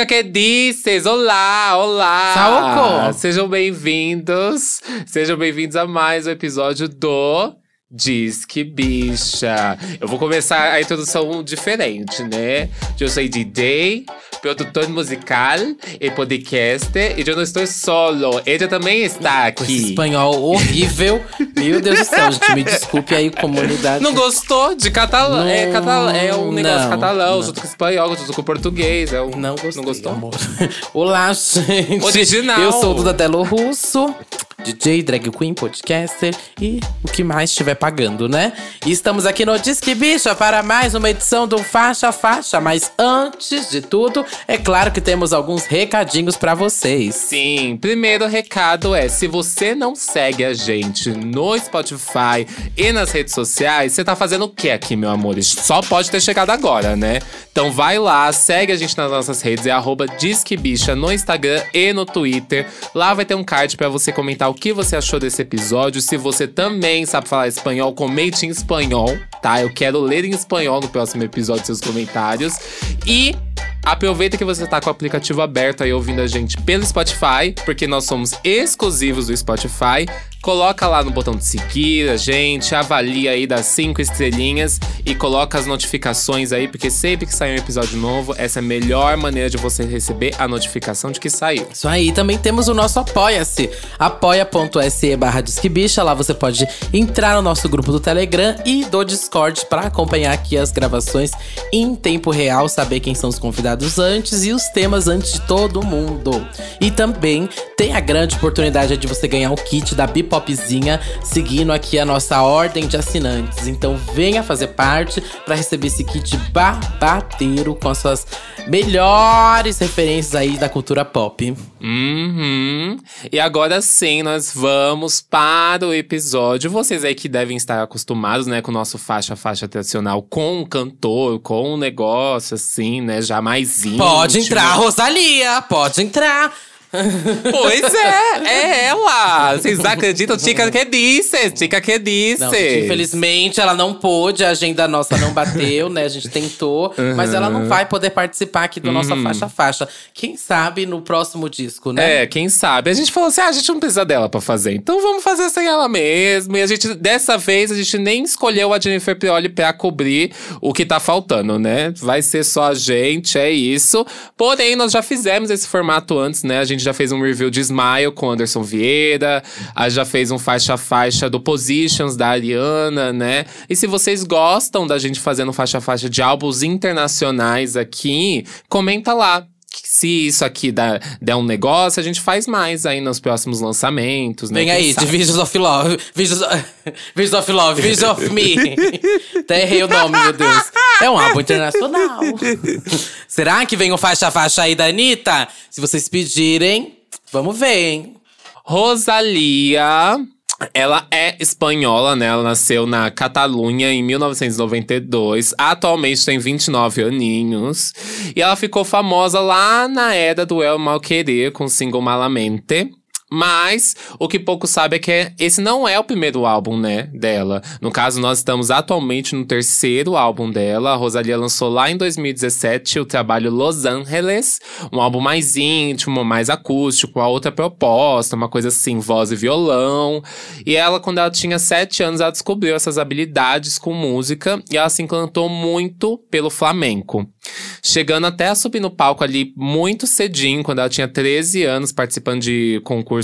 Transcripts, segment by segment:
Chica que dices, olá, olá! Saoko! Sejam bem-vindos, sejam bem-vindos a mais um episódio do Diz que bicha. Eu vou começar a introdução diferente, né? Eu sou DJ, produtor musical e podcaster. E eu não estou solo. Ele também está Com esse aqui. espanhol horrível. Meu Deus do céu, gente. Me desculpe aí, comunidade. Não gostou de catalão? É, catalão, é um negócio não, catalão, não. junto com espanhol, junto com português. É um, Não gostei, Não gostou? amor. Olá, gente. Original. Eu sou o Duda Delo Russo, DJ, drag queen, podcaster e o que mais estiver pagando, né? E estamos aqui no Disque Bicha para mais uma edição do Faixa Faixa. Mas antes de tudo, é claro que temos alguns recadinhos pra vocês. Sim, primeiro recado é: se você não segue a gente no Spotify e nas redes sociais, você tá fazendo o que aqui, meu amor? Só pode ter chegado agora, né? Então vai lá, segue a gente nas nossas redes, é arroba Disquebicha no Instagram e no Twitter. Lá vai ter um card pra você comentar o que você achou desse episódio. Se você também sabe falar espanhol, comente em espanhol, tá? Eu quero ler em espanhol no próximo episódio seus comentários. E Aproveita que você tá com o aplicativo aberto aí ouvindo a gente pelo Spotify, porque nós somos exclusivos do Spotify. Coloca lá no botão de seguir a gente, avalia aí das cinco estrelinhas e coloca as notificações aí, porque sempre que sair um episódio novo, essa é a melhor maneira de você receber a notificação de que saiu. Isso aí, também temos o nosso Apoia-se, apoia.se barra Disquebicha. Lá você pode entrar no nosso grupo do Telegram e do Discord para acompanhar aqui as gravações em tempo real, saber quem são os antes e os temas antes de todo mundo. E também tem a grande oportunidade de você ganhar o kit da Bipopzinha, seguindo aqui a nossa ordem de assinantes. Então venha fazer parte para receber esse kit babateiro com as suas melhores referências aí da cultura pop. Uhum. E agora sim, nós vamos para o episódio. Vocês aí que devem estar acostumados, né, com o nosso faixa-faixa tradicional, com um cantor, com um negócio assim, né, já mais íntimo. Pode entrar, Rosalia! Pode entrar! Pois é, é ela. Vocês acreditam? Chica que disse, Chica que disse. Não, gente, infelizmente ela não pôde, a agenda nossa não bateu, né? A gente tentou, mas ela não vai poder participar aqui do nossa faixa faixa. Quem sabe no próximo disco, né? É, quem sabe? A gente falou assim: ah, a gente não precisa dela pra fazer. Então vamos fazer sem ela mesmo. E a gente, dessa vez, a gente nem escolheu a Jennifer Pioli pra cobrir o que tá faltando, né? Vai ser só a gente, é isso. Porém, nós já fizemos esse formato antes, né? A gente já fez um review de Smile com Anderson Vieira. A gente já fez um faixa-faixa do Positions da Ariana, né? E se vocês gostam da gente fazendo faixa-faixa de álbuns internacionais aqui, comenta lá se isso aqui dá, der um negócio, a gente faz mais aí nos próximos lançamentos, né? Vem aí, de Visions of Love. Visions, Visions of Love, Visions of Me. Até errei o nome, meu Deus. É um álbum internacional. Será que vem o faixa-faixa aí da Anitta? Se vocês pedirem, vamos ver, hein? Rosalia. Ela é espanhola, né? Ela nasceu na Catalunha em 1992. Atualmente tem 29 aninhos. E ela ficou famosa lá na era do El Mal Querer com o single Malamente. Mas o que pouco sabe é que esse não é o primeiro álbum, né, dela. No caso, nós estamos atualmente no terceiro álbum dela. A Rosalia lançou lá em 2017 o trabalho Los Angeles, um álbum mais íntimo, mais acústico, a outra proposta, uma coisa assim, voz e violão. E ela, quando ela tinha sete anos, ela descobriu essas habilidades com música e ela se encantou muito pelo flamenco. Chegando até a subir no palco ali muito cedinho, quando ela tinha 13 anos, participando de concursos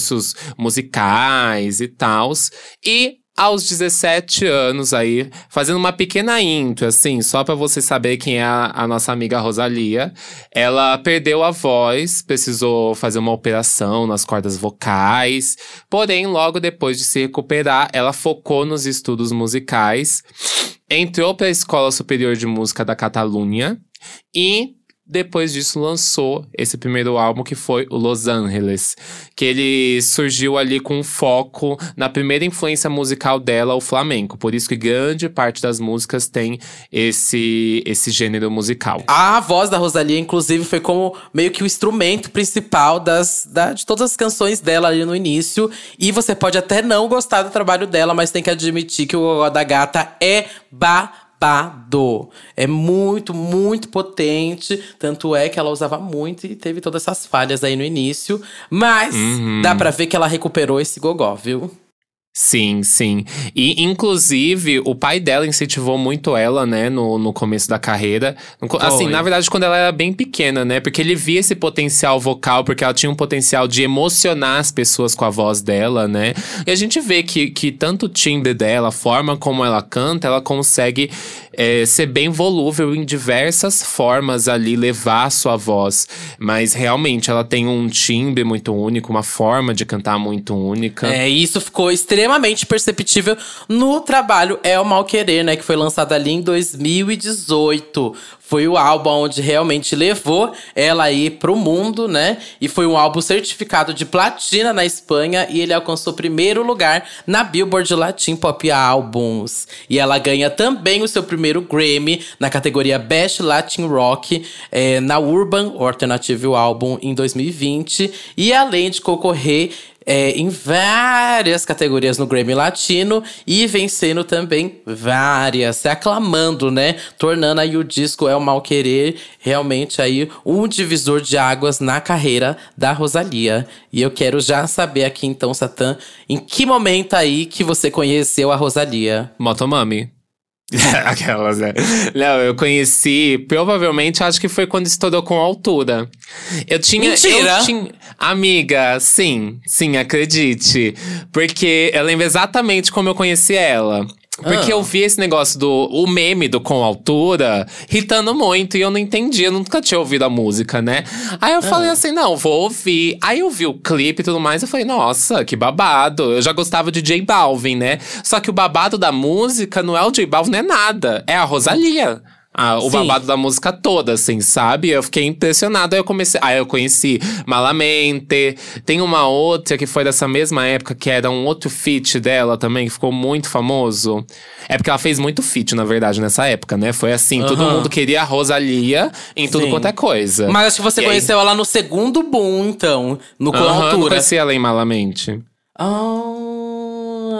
musicais e tals. E aos 17 anos aí, fazendo uma pequena intro, assim, só pra você saber quem é a, a nossa amiga Rosalia. Ela perdeu a voz, precisou fazer uma operação nas cordas vocais. Porém, logo depois de se recuperar, ela focou nos estudos musicais. Entrou para a Escola Superior de Música da Catalunha e depois disso lançou esse primeiro álbum que foi o Los Angeles, que ele surgiu ali com foco na primeira influência musical dela, o flamenco. Por isso que grande parte das músicas tem esse esse gênero musical. A voz da Rosalia, inclusive, foi como meio que o instrumento principal das, da- de todas as canções dela ali no início. E você pode até não gostar do trabalho dela, mas tem que admitir que o Gogó da Gata é babado. É muito, muito potente. Tanto é que ela usava muito e teve todas essas falhas aí no início. Mas Uhum. dá pra ver que ela recuperou esse gogó, viu? Sim, sim. E, inclusive, o pai dela incentivou muito ela, né, no, no começo da carreira. Assim, Foi. na verdade, quando ela era bem pequena, né? Porque ele via esse potencial vocal, porque ela tinha um potencial de emocionar as pessoas com a voz dela, né? E a gente vê que, que tanto o timbre dela, a forma como ela canta, ela consegue é, ser bem volúvel em diversas formas ali, levar a sua voz. Mas realmente, ela tem um timbre muito único, uma forma de cantar muito única. É, isso ficou extremamente perceptível no trabalho É o Mal Querer, né? Que foi lançado ali em 2018. Foi o álbum onde realmente levou ela aí pro mundo, né? E foi um álbum certificado de platina na Espanha e ele alcançou primeiro lugar na Billboard Latin Pop Albums. E ela ganha também o seu primeiro Grammy na categoria Best Latin Rock eh, na Urban Alternative Album em 2020. E além de concorrer é, em várias categorias no Grammy Latino e vencendo também várias, se aclamando, né? Tornando aí o disco É o Mal Querer realmente aí um divisor de águas na carreira da Rosalia. E eu quero já saber aqui então, Satã, em que momento aí que você conheceu a Rosalia? Motomami. Aquelas, né? Não, eu conheci, provavelmente, acho que foi quando estourou com altura. Eu tinha. Mentira! Eu tinha, amiga, sim, sim, acredite. Porque eu lembro exatamente como eu conheci ela. Porque Ah. eu vi esse negócio do o meme do com altura hitando muito e eu não entendia, eu nunca tinha ouvido a música, né? Aí eu falei assim: não, vou ouvir. Aí eu vi o clipe e tudo mais, eu falei, nossa, que babado. Eu já gostava de J Balvin, né? Só que o babado da música não é o J Balvin, não é nada. É a Rosalia. Ah, o Sim. babado da música toda, assim, sabe? Eu fiquei impressionado. Aí eu comecei. Aí eu conheci Malamente. Tem uma outra que foi dessa mesma época, que era um outro feat dela também, que ficou muito famoso. É porque ela fez muito feat, na verdade, nessa época, né? Foi assim: todo mundo queria a Rosalia em tudo Sim. quanto é coisa. Mas acho que você E aí? conheceu ela no segundo boom, então, no Aham, não Altura. conheci ela em Malamente.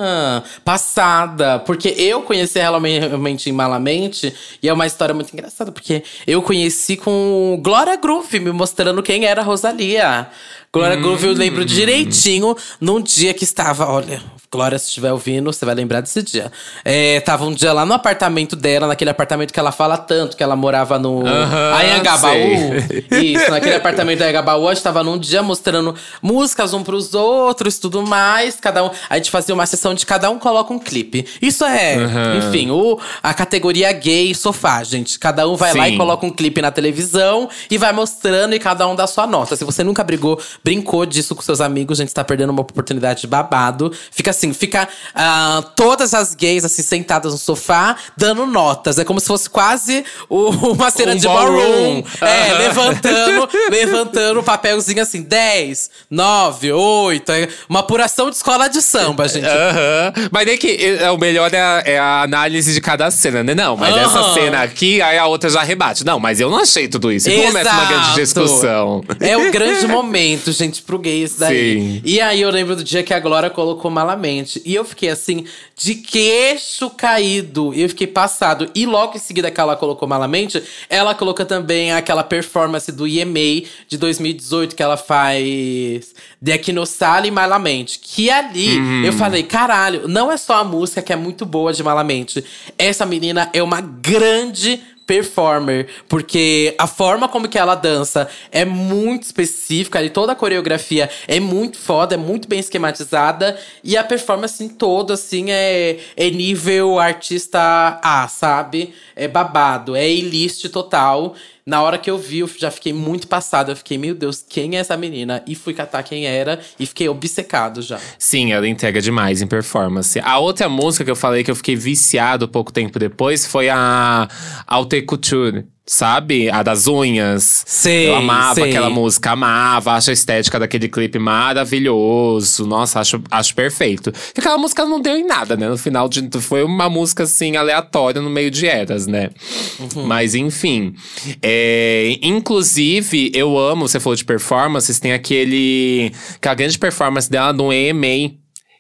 Ah, passada. Porque eu conheci ela realmente em Malamente. E é uma história muito engraçada. Porque eu conheci com Glória Groove, me mostrando quem era a Rosalia. Glória Groove, eu lembro direitinho, num dia que estava… Olha, Glória, se estiver ouvindo, você vai lembrar desse dia. É, tava um dia lá no apartamento dela, naquele apartamento que ela fala tanto, que ela morava no Aham, Anhangabaú. Isso, naquele apartamento da Anhangabaú, a gente tava num dia mostrando músicas um pros outros, tudo mais. Cada um, a gente fazia uma sessão de cada um coloca um clipe. Isso é, Aham. enfim, o, a categoria gay sofá, gente. Cada um vai lá e Sim. coloca um clipe na televisão e vai mostrando e cada um dá sua nota. Se você nunca brigou, brincou disso com seus amigos, a gente tá perdendo uma oportunidade de babado. Fica assim, fica ah, todas as gays assim sentadas no sofá dando notas. É como se fosse quase o- uma cena Um de ballroom. ballroom. É, Aham. levantando, levantando o papelzinho assim, 10, 9, 8. É uma apuração de escola de samba, gente. Aham. Mas nem que é, o melhor é a, é a análise de cada cena, né? Não, mas essa Aham. cena aqui, aí a outra já rebate. Não, mas eu não achei tudo isso. E começa uma grande discussão. É o grande momento, gente, pro gay isso daí. Sim. E aí eu lembro do dia que a Glória colocou malamente. E eu fiquei assim, de queixo caído. E eu fiquei passado. E logo em seguida que ela colocou malamente, ela colocou também aquela performance do EMA de 2018 que ela faz de Equinosala e Malamente. Que ali Uhum. eu falei, caralho, não é só a música que é muito boa de Malamente. Essa menina é uma grande performer, porque a forma como que ela dança é muito específica e toda a coreografia é muito foda, é muito bem esquematizada e a performance em todo assim é, é nível artista A, sabe? É babado, é elite total. Na hora que eu vi, eu já fiquei muito passada. Eu fiquei, meu Deus, quem é essa menina? E fui catar quem era e fiquei obcecado já. Sim, ela entrega demais em performance. A outra música que eu falei que eu fiquei viciado pouco tempo depois foi a Haute Couture. Sabe? A das unhas. Sei, Eu amava sei. aquela música, amava, acho a estética daquele clipe maravilhoso. Nossa, acho, acho perfeito. E aquela música não deu em nada, né? No final de, foi uma música assim, aleatória no meio de eras, né? Uhum. Mas enfim. É, inclusive, eu amo, você falou de performances, tem aquele. Aquela grande performance dela no EMA.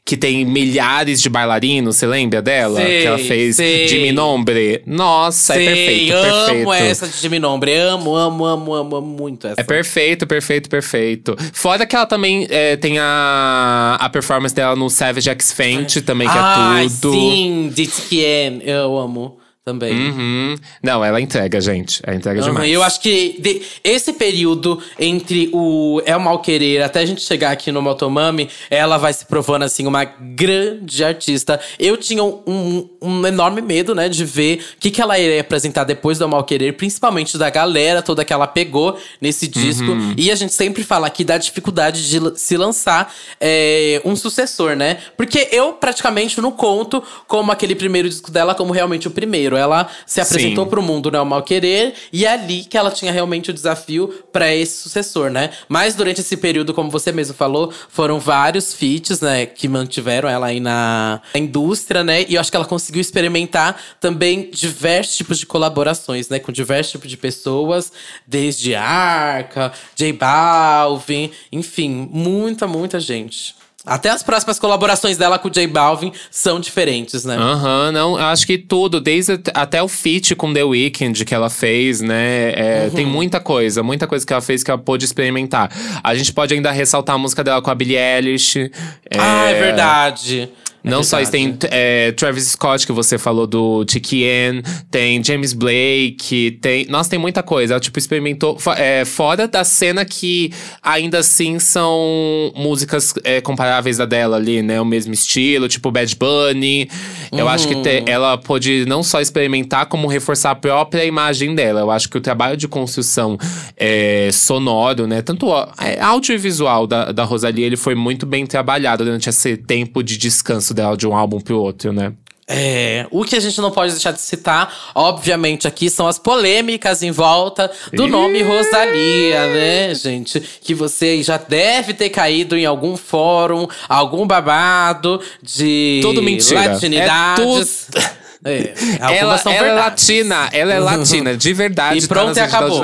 Que tem milhares de bailarinos, você lembra dela? Sei, que ela fez sei. de Minombre. Nossa, Sei, é perfeito, amo perfeito. essa de Jimmy Nombre. Amo, amo, amo, amo, amo muito essa. É perfeito, perfeito, perfeito. Fora que ela também é, tem a, a performance dela no Savage X Fenty também, que Ai, é tudo. sim, DTKN. Eu amo também. Uhum. Não, ela entrega, gente. Ela entrega Aham, demais. Eu acho que esse período entre o El Mal Querer até a gente chegar aqui no Motomami, ela vai se provando assim uma grande artista. Eu tinha um, um enorme medo, né, de ver o que, que ela iria apresentar depois do Mal Querer, principalmente da galera toda que ela pegou nesse disco. Uhum. E a gente sempre fala aqui da dificuldade de se lançar é, um sucessor, né? Porque eu praticamente não conto como aquele primeiro disco dela como realmente o primeiro. Ela se apresentou Sim. pro mundo, né, o mal querer, e é ali que ela tinha realmente o desafio pra esse sucessor, né? Mas durante esse período, como você mesmo falou, foram vários feats, né, que mantiveram ela aí na indústria, né? E eu acho que ela conseguiu experimentar também diversos tipos de colaborações, né, com diversos tipos de pessoas, desde Arca, J Balvin, enfim, muita, muita gente. Até as próximas colaborações dela com o J Balvin são diferentes, né? Aham, não, eu acho que tudo, desde at- até o feat com The Weeknd que ela fez, né? é, Uhum. Tem muita coisa, muita coisa que ela fez que ela pôde experimentar. A gente pode ainda ressaltar a música dela com a Billie Eilish. Ah, é verdade. É Não só isso, tem é, Travis Scott, que você falou do Tikien, tem James Blake, tem. Nossa, tem muita coisa. Ela, tipo, experimentou. é, fora da cena que ainda assim são músicas é, comparáveis a dela ali, né? O mesmo estilo, tipo Bad Bunny. Eu acho que te- ela pôde não só experimentar, como reforçar a própria imagem dela. Eu acho que o trabalho de construção é, sonoro, né? Tanto ó, é, audiovisual da, da Rosalia, ele foi muito bem trabalhado durante esse tempo de descanso dela de um álbum pro outro, né? É, o que a gente não pode deixar de citar, obviamente, aqui são as polêmicas em volta do nome Rosalia, né, gente? Que você já deve ter caído em algum fórum, algum babado de Tudo mentira. latinidades. É, algumas ela ela é latina, ela é latina, de verdade. E tá pronto, e certidões acabou. E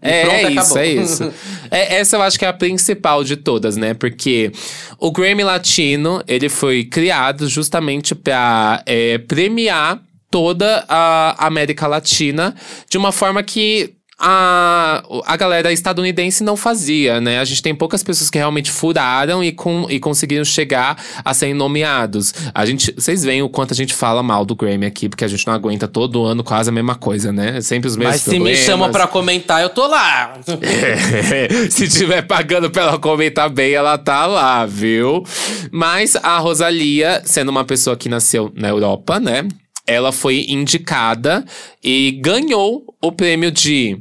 É, pronto, é isso, acabou. é isso. É, essa eu acho que é a principal de todas, né? Porque o Grammy Latino, ele foi criado justamente pra é, premiar toda a América Latina de uma forma que a, a galera estadunidense não fazia, né? A gente tem poucas pessoas que realmente furaram e, com, e conseguiram chegar a serem nomeados. A gente, vocês veem o quanto a gente fala mal do Grammy aqui, porque a gente não aguenta todo ano quase a mesma coisa, né? Sempre os mesmos Mas se me problemas. chamam pra comentar, eu tô lá. É, se tiver pagando pra ela comentar bem, ela tá lá, viu? Mas a Rosalia, sendo uma pessoa que nasceu na Europa, né? Ela foi indicada e ganhou o prêmio de.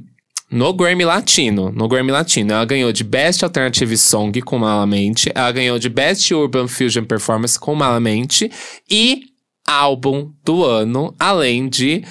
No Grammy Latino. No Grammy Latino. Ela ganhou de Best Alternative Song com Malamente. Ela ganhou de Best Urban Fusion Performance com Malamente. E álbum do ano, além de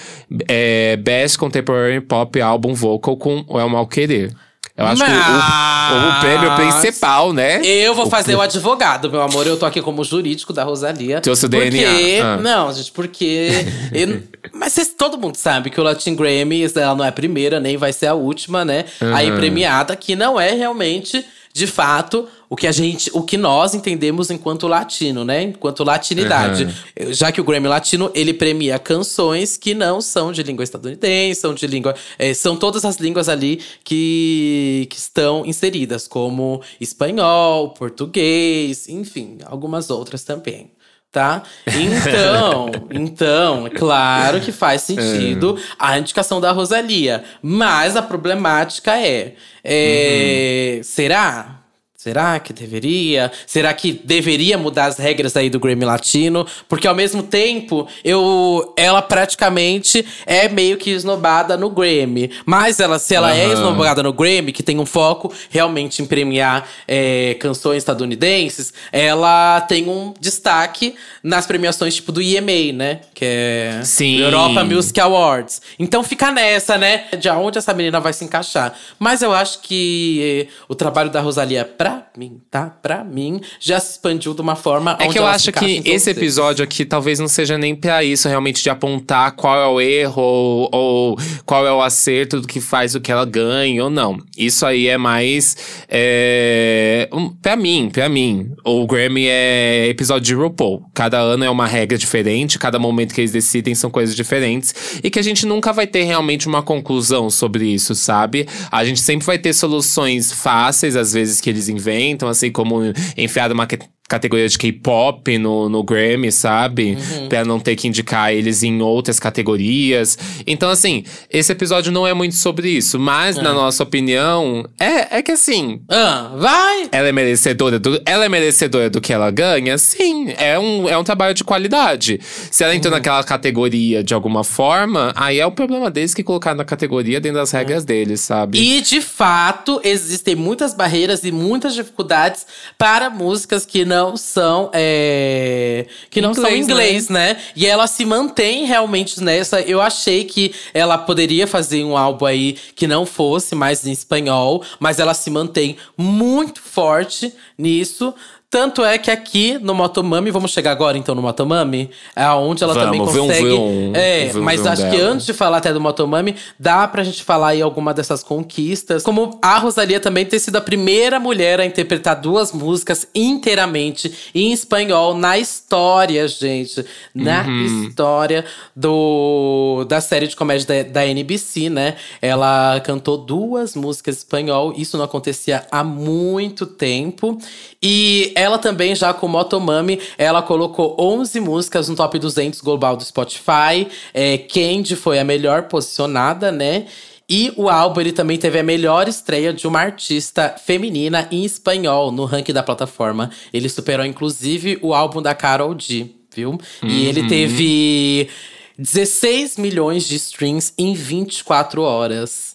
é, Best Contemporary Pop Album Vocal com El Mal Querer. Eu acho que o, o, o prêmio principal, né? Eu vou fazer o advogado, meu amor. Eu tô aqui como jurídico da Rosalia. Trouxe o porque... DNA. Ah. Não, gente, porque. eu- Mas vocês- todo mundo sabe que o Latin Grammy ela não é a primeira, nem vai ser a última, né? Aí premiada, que não é realmente, de fato, o que a gente. O que nós entendemos enquanto latino, né? Enquanto latinidade. Já que o Grammy Latino, ele premia canções que não são de língua estadunidense, são de língua. eh, são todas as línguas ali que, que estão inseridas, como espanhol, português, enfim, algumas outras também. Tá? Então, então, é claro que faz sentido a indicação da Rosalia. Mas a problemática é: é, será? Será que deveria? Será que deveria mudar as regras aí do Grammy Latino? Porque ao mesmo tempo, eu, ela praticamente é meio que esnobada no Grammy. Mas ela, se ela é Aham. esnobada no Grammy, que tem um foco realmente em premiar é, canções estadunidenses, ela tem um destaque nas premiações tipo do EMA, né? Que é Sim. Europa Music Awards. Então fica nessa, né? De onde essa menina vai se encaixar. Mas eu acho que eh, o trabalho da Rosalia pra pra mim, tá? Pra mim, já se expandiu de uma forma. É que eu acho que esse episódio aqui talvez não seja nem pra isso, realmente, de apontar qual é o erro ou, ou qual é o acerto do que faz o que ela ganha ou não. Isso aí é mais. É, um, pra mim, pra mim. O Grammy é episódio de RuPaul. Cada ano é uma regra diferente, cada momento que eles decidem são coisas diferentes. E que a gente nunca vai ter realmente uma conclusão sobre isso, sabe? A gente sempre vai ter soluções fáceis, às vezes, que eles inventam, assim como enfiar uma categoria de K-pop no, no Grammy, sabe? Uhum. Pra não ter que indicar eles em outras categorias. Então, assim, esse episódio não é muito sobre isso. Mas, na é. nossa opinião, é, é que assim. Ah, vai! Ela é merecedora do. Ela é merecedora do que ela ganha? Sim. É um, é um trabalho de qualidade. Se ela entrou uhum. naquela categoria de alguma forma, aí é o problema deles que colocar na categoria dentro das regras uhum. deles, sabe? E, de fato, existem muitas barreiras e muitas dificuldades para músicas que não não são é, que não inglês, são inglês, né? né? E ela se mantém realmente nessa. Eu achei que ela poderia fazer um álbum aí que não fosse mais em espanhol, mas ela se mantém muito forte nisso. Tanto é que aqui no Motomami, vamos chegar agora então no Motomami, é onde ela vamos, também consegue. Um, um, é, um, mas acho dela. que antes de falar até do Motomami, dá pra gente falar aí alguma dessas conquistas. Como a Rosalia também ter sido a primeira mulher a interpretar duas músicas inteiramente em espanhol na história, gente. Na uhum. história do da série de comédia da, da NBC, né? Ela cantou duas músicas em espanhol. Isso não acontecia há muito tempo. E ela também, já com Motomami, ela colocou 11 músicas no top 200 global do Spotify. É, Candy foi a melhor posicionada, né? E o álbum ele também teve a melhor estreia de uma artista feminina em espanhol no ranking da plataforma. Ele superou inclusive o álbum da Carol G, viu? Uhum. E ele teve 16 milhões de streams em 24 horas.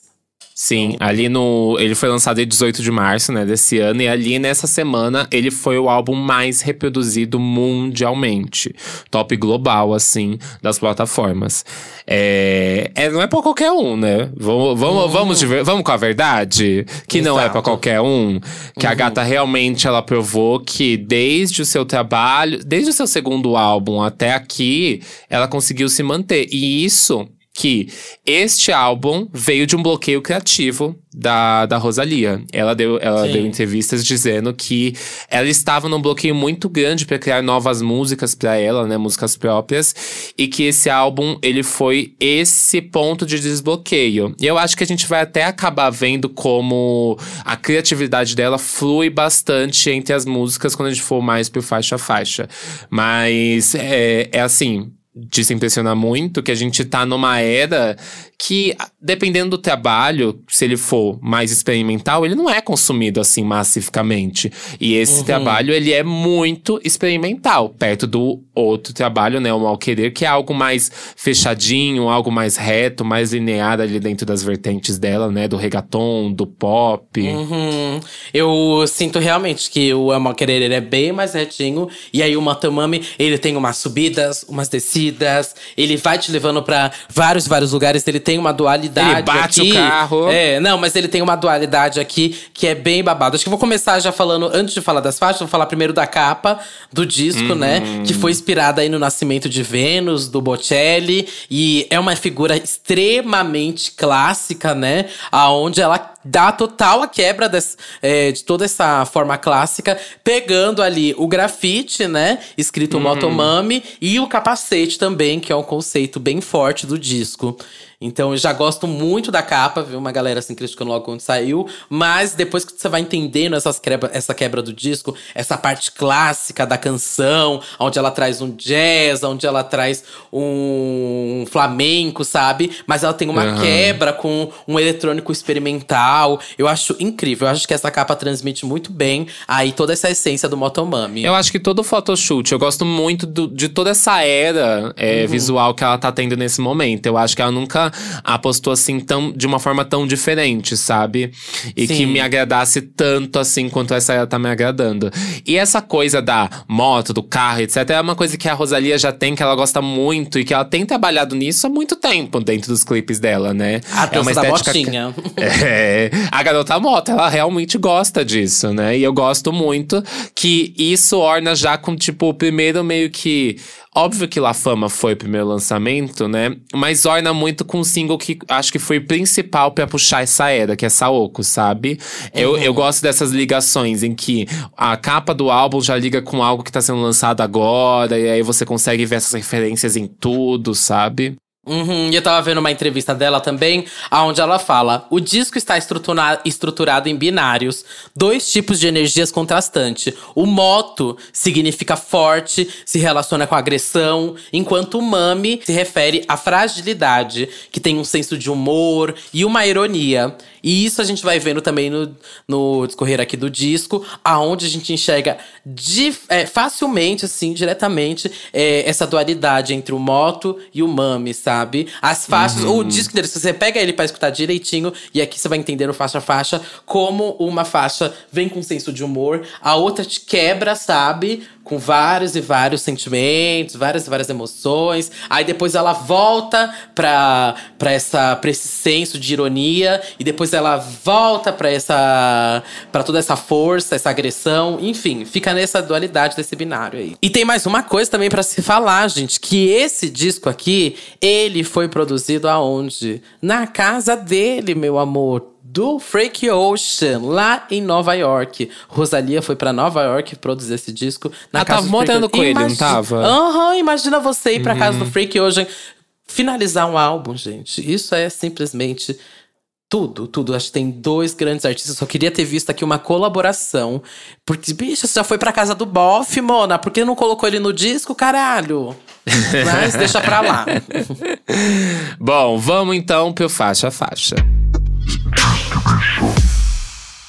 Sim, ali no. Ele foi lançado em 18 de março, né, desse ano, e ali nessa semana ele foi o álbum mais reproduzido mundialmente. Top global, assim, das plataformas. É, é não é pra qualquer um, né? Vamos, vamos, uhum. vamos, vamos com a verdade? Que Exato. não é pra qualquer um. Que uhum. a gata realmente ela provou que desde o seu trabalho, desde o seu segundo álbum até aqui, ela conseguiu se manter. E isso que este álbum veio de um bloqueio criativo da, da Rosalia. Ela deu, ela deu entrevistas dizendo que ela estava num bloqueio muito grande para criar novas músicas para ela, né, músicas próprias, e que esse álbum ele foi esse ponto de desbloqueio. E eu acho que a gente vai até acabar vendo como a criatividade dela flui bastante entre as músicas quando a gente for mais por faixa a faixa. Mas é, é assim, de se impressionar muito, que a gente tá numa era que, dependendo do trabalho, se ele for mais experimental, ele não é consumido assim massificamente. E esse uhum. trabalho, ele é muito experimental, perto do outro trabalho, né, o Mal Querer, que é algo mais fechadinho, algo mais reto, mais linear ali dentro das vertentes dela, né, do reggaeton, do pop. Uhum. Eu sinto realmente que o Mal Querer, ele é bem mais retinho, e aí o Motomami, ele tem umas subidas, umas descidas, ele vai te levando para vários, vários lugares. Ele tem uma dualidade. Ele bate aqui. o carro. É, não, mas ele tem uma dualidade aqui que é bem babado. Acho que eu vou começar já falando, antes de falar das faixas, vou falar primeiro da capa do disco, uhum. né? Que foi inspirada aí no nascimento de Vênus, do Bocelli. E é uma figura extremamente clássica, né? Aonde ela dá total a quebra desse, é, de toda essa forma clássica, pegando ali o grafite, né? Escrito uhum. Motomami, e o capacete também, que é um conceito bem forte do disco. Então eu já gosto muito da capa, viu? Uma galera assim criticando logo quando saiu. Mas depois que você vai entendendo essas quebra, essa quebra do disco, essa parte clássica da canção, onde ela traz um jazz, onde ela traz um flamenco, sabe? Mas ela tem uma uhum. quebra com um eletrônico experimental. Eu acho incrível. Eu acho que essa capa transmite muito bem aí toda essa essência do Motomami. Eu acho que todo photoshoot, eu gosto muito do, de toda essa era é, uhum. visual que ela tá tendo nesse momento. Eu acho que ela nunca apostou assim tão, de uma forma tão diferente, sabe? E Sim. que me agradasse tanto assim quanto essa era tá me agradando. E essa coisa da moto, do carro, etc, é uma coisa que a Rosalia já tem, que ela gosta muito e que ela tem trabalhado nisso há muito tempo dentro dos clipes dela, né? A dança da motinha. É, a garota moto, ela realmente gosta disso, né? E eu gosto muito que isso orna já com, tipo, o primeiro meio que. Óbvio que La Fama foi o primeiro lançamento, né? Mas orna muito com um single que acho que foi principal pra puxar essa era, que é Saoko, sabe? Eu, eu gosto dessas ligações em que a capa do álbum já liga com algo que tá sendo lançado agora, e aí você consegue ver essas referências em tudo, sabe? Uhum, e eu tava vendo uma entrevista dela também, onde ela fala: o disco está estrutura estruturado em binários, dois tipos de energias contrastantes. O moto significa forte, se relaciona com agressão, enquanto o mami se refere à fragilidade, que tem um senso de humor e uma ironia. E isso a gente vai vendo também no, no discorrer aqui do disco, aonde a gente enxerga é, facilmente, assim, diretamente, é, essa dualidade entre o moto e o mami, sabe? As faixas, o disco dele, se você pega ele pra escutar direitinho, e aqui você vai entendendo faixa a faixa, como uma faixa vem com senso de humor, a outra te quebra, sabe? Com vários e vários sentimentos, várias e várias emoções. Aí depois ela volta pra, pra, essa, pra esse senso de ironia, e depois ela volta pra essa. para toda essa força, essa agressão. Enfim, fica nessa dualidade desse binário aí. E tem mais uma coisa também pra se falar, gente: que esse disco aqui, ele foi produzido aonde? Na casa dele, meu amor do Frank Ocean, lá em Nova York. Rosalia foi pra Nova York produzir esse disco. Na Ela casa tava do Frank morando Ocean. com ele, não tava? Uhum. Aham, imagina você ir pra casa do Frank Ocean finalizar um álbum, gente. Isso é simplesmente tudo, tudo. Acho que tem dois grandes artistas. Só queria ter visto aqui uma colaboração. Porque, bicho, você já foi pra casa do Boff, Mona. Por que não colocou ele no disco, caralho? Mas deixa pra lá. Bom, vamos então pro faixa a faixa.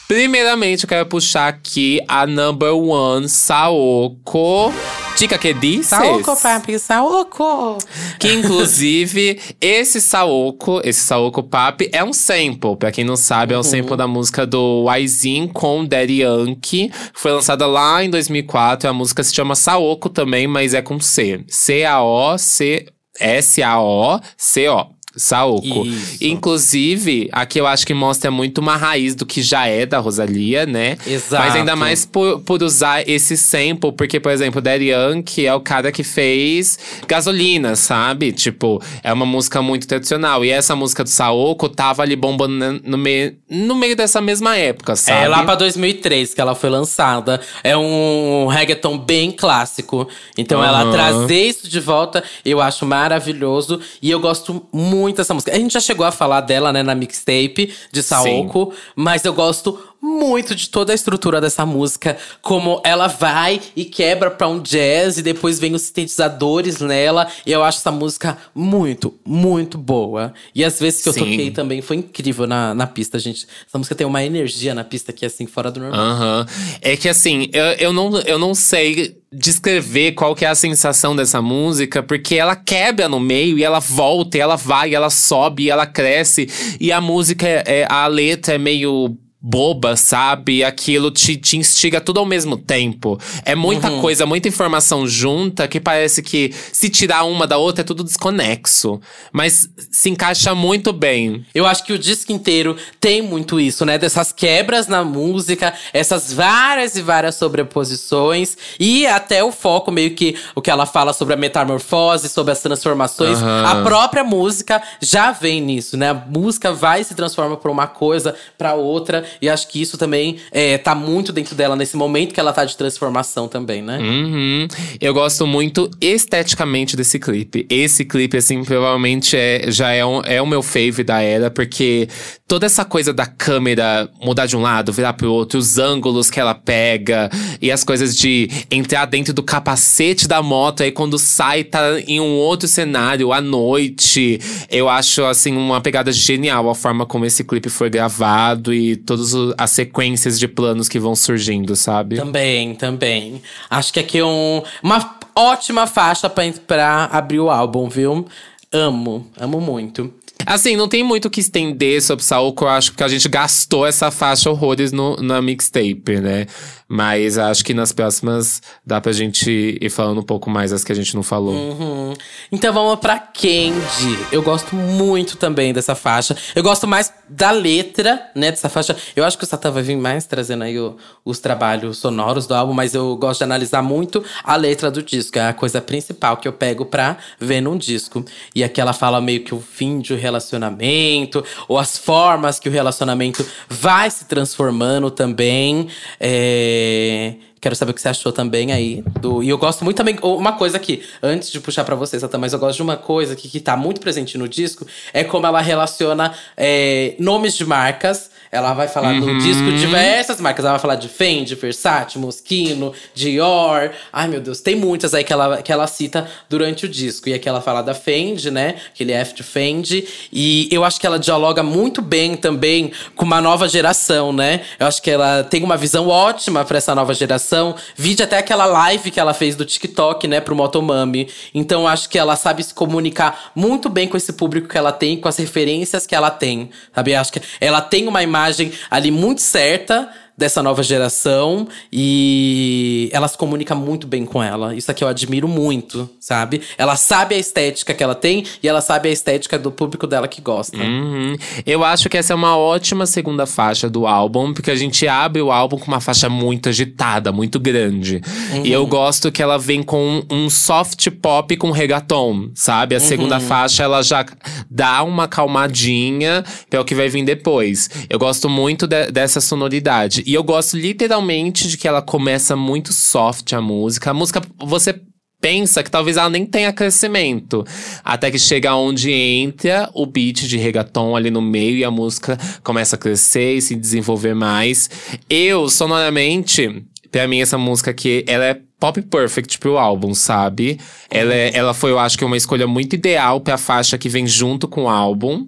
Primeiramente, eu quero puxar aqui a number one, Saoko. Dica que dices? Saoko, papi, Saoko. Que inclusive, esse Saoko, esse Saoko Papi, é um sample. Pra quem não sabe, é um sample da música do Waisin com Daddy Yankee. Foi lançada lá em 2004. A música se chama Saoko também, mas é com C. C-A-O-C... S-A-O-C-O. Saoko. Isso. Inclusive, aqui eu acho que mostra muito uma raiz do que já é da Rosalia, né? Exato. Mas ainda mais por, por usar esse sample, porque, por exemplo, Daddy Yankee é o cara que fez Gasolina, sabe? Tipo, é uma música muito tradicional. E essa música do Saoko tava ali bombando no meio, no meio dessa mesma época, sabe? É lá pra 2003 que ela foi lançada. É um reggaeton bem clássico. Então ela Aham. trazer isso de volta, eu acho maravilhoso. E eu gosto muito dessa música. A gente já chegou a falar dela, né, na mixtape de Saoko. Mas eu gosto muito de toda a estrutura dessa música. Como ela vai e quebra pra um jazz. E depois vem os sintetizadores nela. E eu acho essa música muito, muito boa. E as vezes que eu Sim. toquei também foi incrível na, na pista, gente. Essa música tem uma energia na pista que é assim, fora do normal. Aham. É que assim, eu, eu, não, eu não sei descrever qual que é a sensação dessa música, porque ela quebra no meio e ela volta, e ela vai, e ela sobe, e ela cresce. E a música, é, é- a letra é meio boba, sabe? Aquilo te, te instiga tudo ao mesmo tempo. É muita coisa, muita informação junta que parece que se tirar uma da outra é tudo desconexo. Mas se encaixa muito bem. Eu acho que o disco inteiro tem muito isso, né? Dessas quebras na música, essas várias e várias sobreposições. E até o foco, meio que o que ela fala sobre a metamorfose, sobre as transformações. Aham. A própria música já vem nisso, né? A música vai e se transforma pra uma coisa, pra outra. E acho que isso também é, tá muito dentro dela nesse momento que ela tá de transformação também, né? Uhum. Eu gosto muito esteticamente desse clipe. Esse clipe, assim, provavelmente é, já é, um, é o meu fave da era, porque toda essa coisa da câmera mudar de um lado, virar pro outro, os ângulos que ela pega e as coisas de entrar dentro do capacete da moto, aí quando sai tá em um outro cenário à noite. Eu acho, assim, uma pegada genial a forma como esse clipe foi gravado e todas as sequências de planos que vão surgindo, sabe? Também, também. Acho que aqui é um, uma ótima faixa pra abrir o álbum, viu? Amo, amo muito. Assim, não tem muito o que estender sobre Saoko, eu acho que a gente gastou essa faixa horrores no, na mixtape, né? Mas acho que nas próximas dá pra gente ir falando um pouco mais as que a gente não falou. Uhum. Então vamos pra Candy. Eu gosto muito também dessa faixa. Eu gosto mais da letra, né, dessa faixa. Eu acho que o Satan vai vir mais trazendo aí o, os trabalhos sonoros do álbum, mas eu gosto de analisar muito a letra do disco. É a coisa principal que eu pego pra ver num disco. E aqui ela fala meio que o fim de um relacionamento, ou as formas que o relacionamento vai se transformando também. É Quero saber o que você achou também aí. Do... E eu gosto muito também. Uma coisa aqui, antes de puxar para você, Satan, mas eu gosto de uma coisa que, que tá muito presente no disco: é como ela relaciona é, nomes de marcas ela vai falar uhum. no disco diversas marcas. Ela vai falar de Fendi, Versace, Moschino, Dior. Ai, meu Deus, tem muitas aí que ela, que ela cita durante o disco. E aqui ela fala da Fendi, né? Aquele F de Fendi. E eu acho que ela dialoga muito bem também com uma nova geração, né? Eu acho que ela tem uma visão ótima para essa nova geração. Vide até aquela live que ela fez do TikTok, né, pro Motomami. Então eu acho que ela sabe se comunicar muito bem com esse público que ela tem, com as referências que ela tem. Sabe? Eu acho que ela tem uma imagem imagem ali muito certa dessa nova geração e ela se comunica muito bem com ela. Isso aqui eu admiro muito, sabe? Ela sabe a estética que ela tem e ela sabe a estética do público dela que gosta. Uhum. Eu acho que essa é uma ótima segunda faixa do álbum, porque a gente abre o álbum com uma faixa muito agitada, muito grande. Uhum. E eu gosto que ela vem com um soft pop com reggaeton, sabe? A segunda uhum. faixa ela já dá uma calmadinha, que é o que vai vir depois. Eu gosto muito de, dessa sonoridade. E eu gosto literalmente de que ela começa muito soft a música. A música, você pensa que talvez ela nem tenha crescimento. Até que chega onde entra o beat de reggaeton ali no meio e a música começa a crescer e se desenvolver mais. Eu, sonoramente, pra mim, essa música aqui, ela é pop perfect pro álbum, sabe? Ela, é, ela foi, eu acho que, uma escolha muito ideal pra faixa que vem junto com o álbum.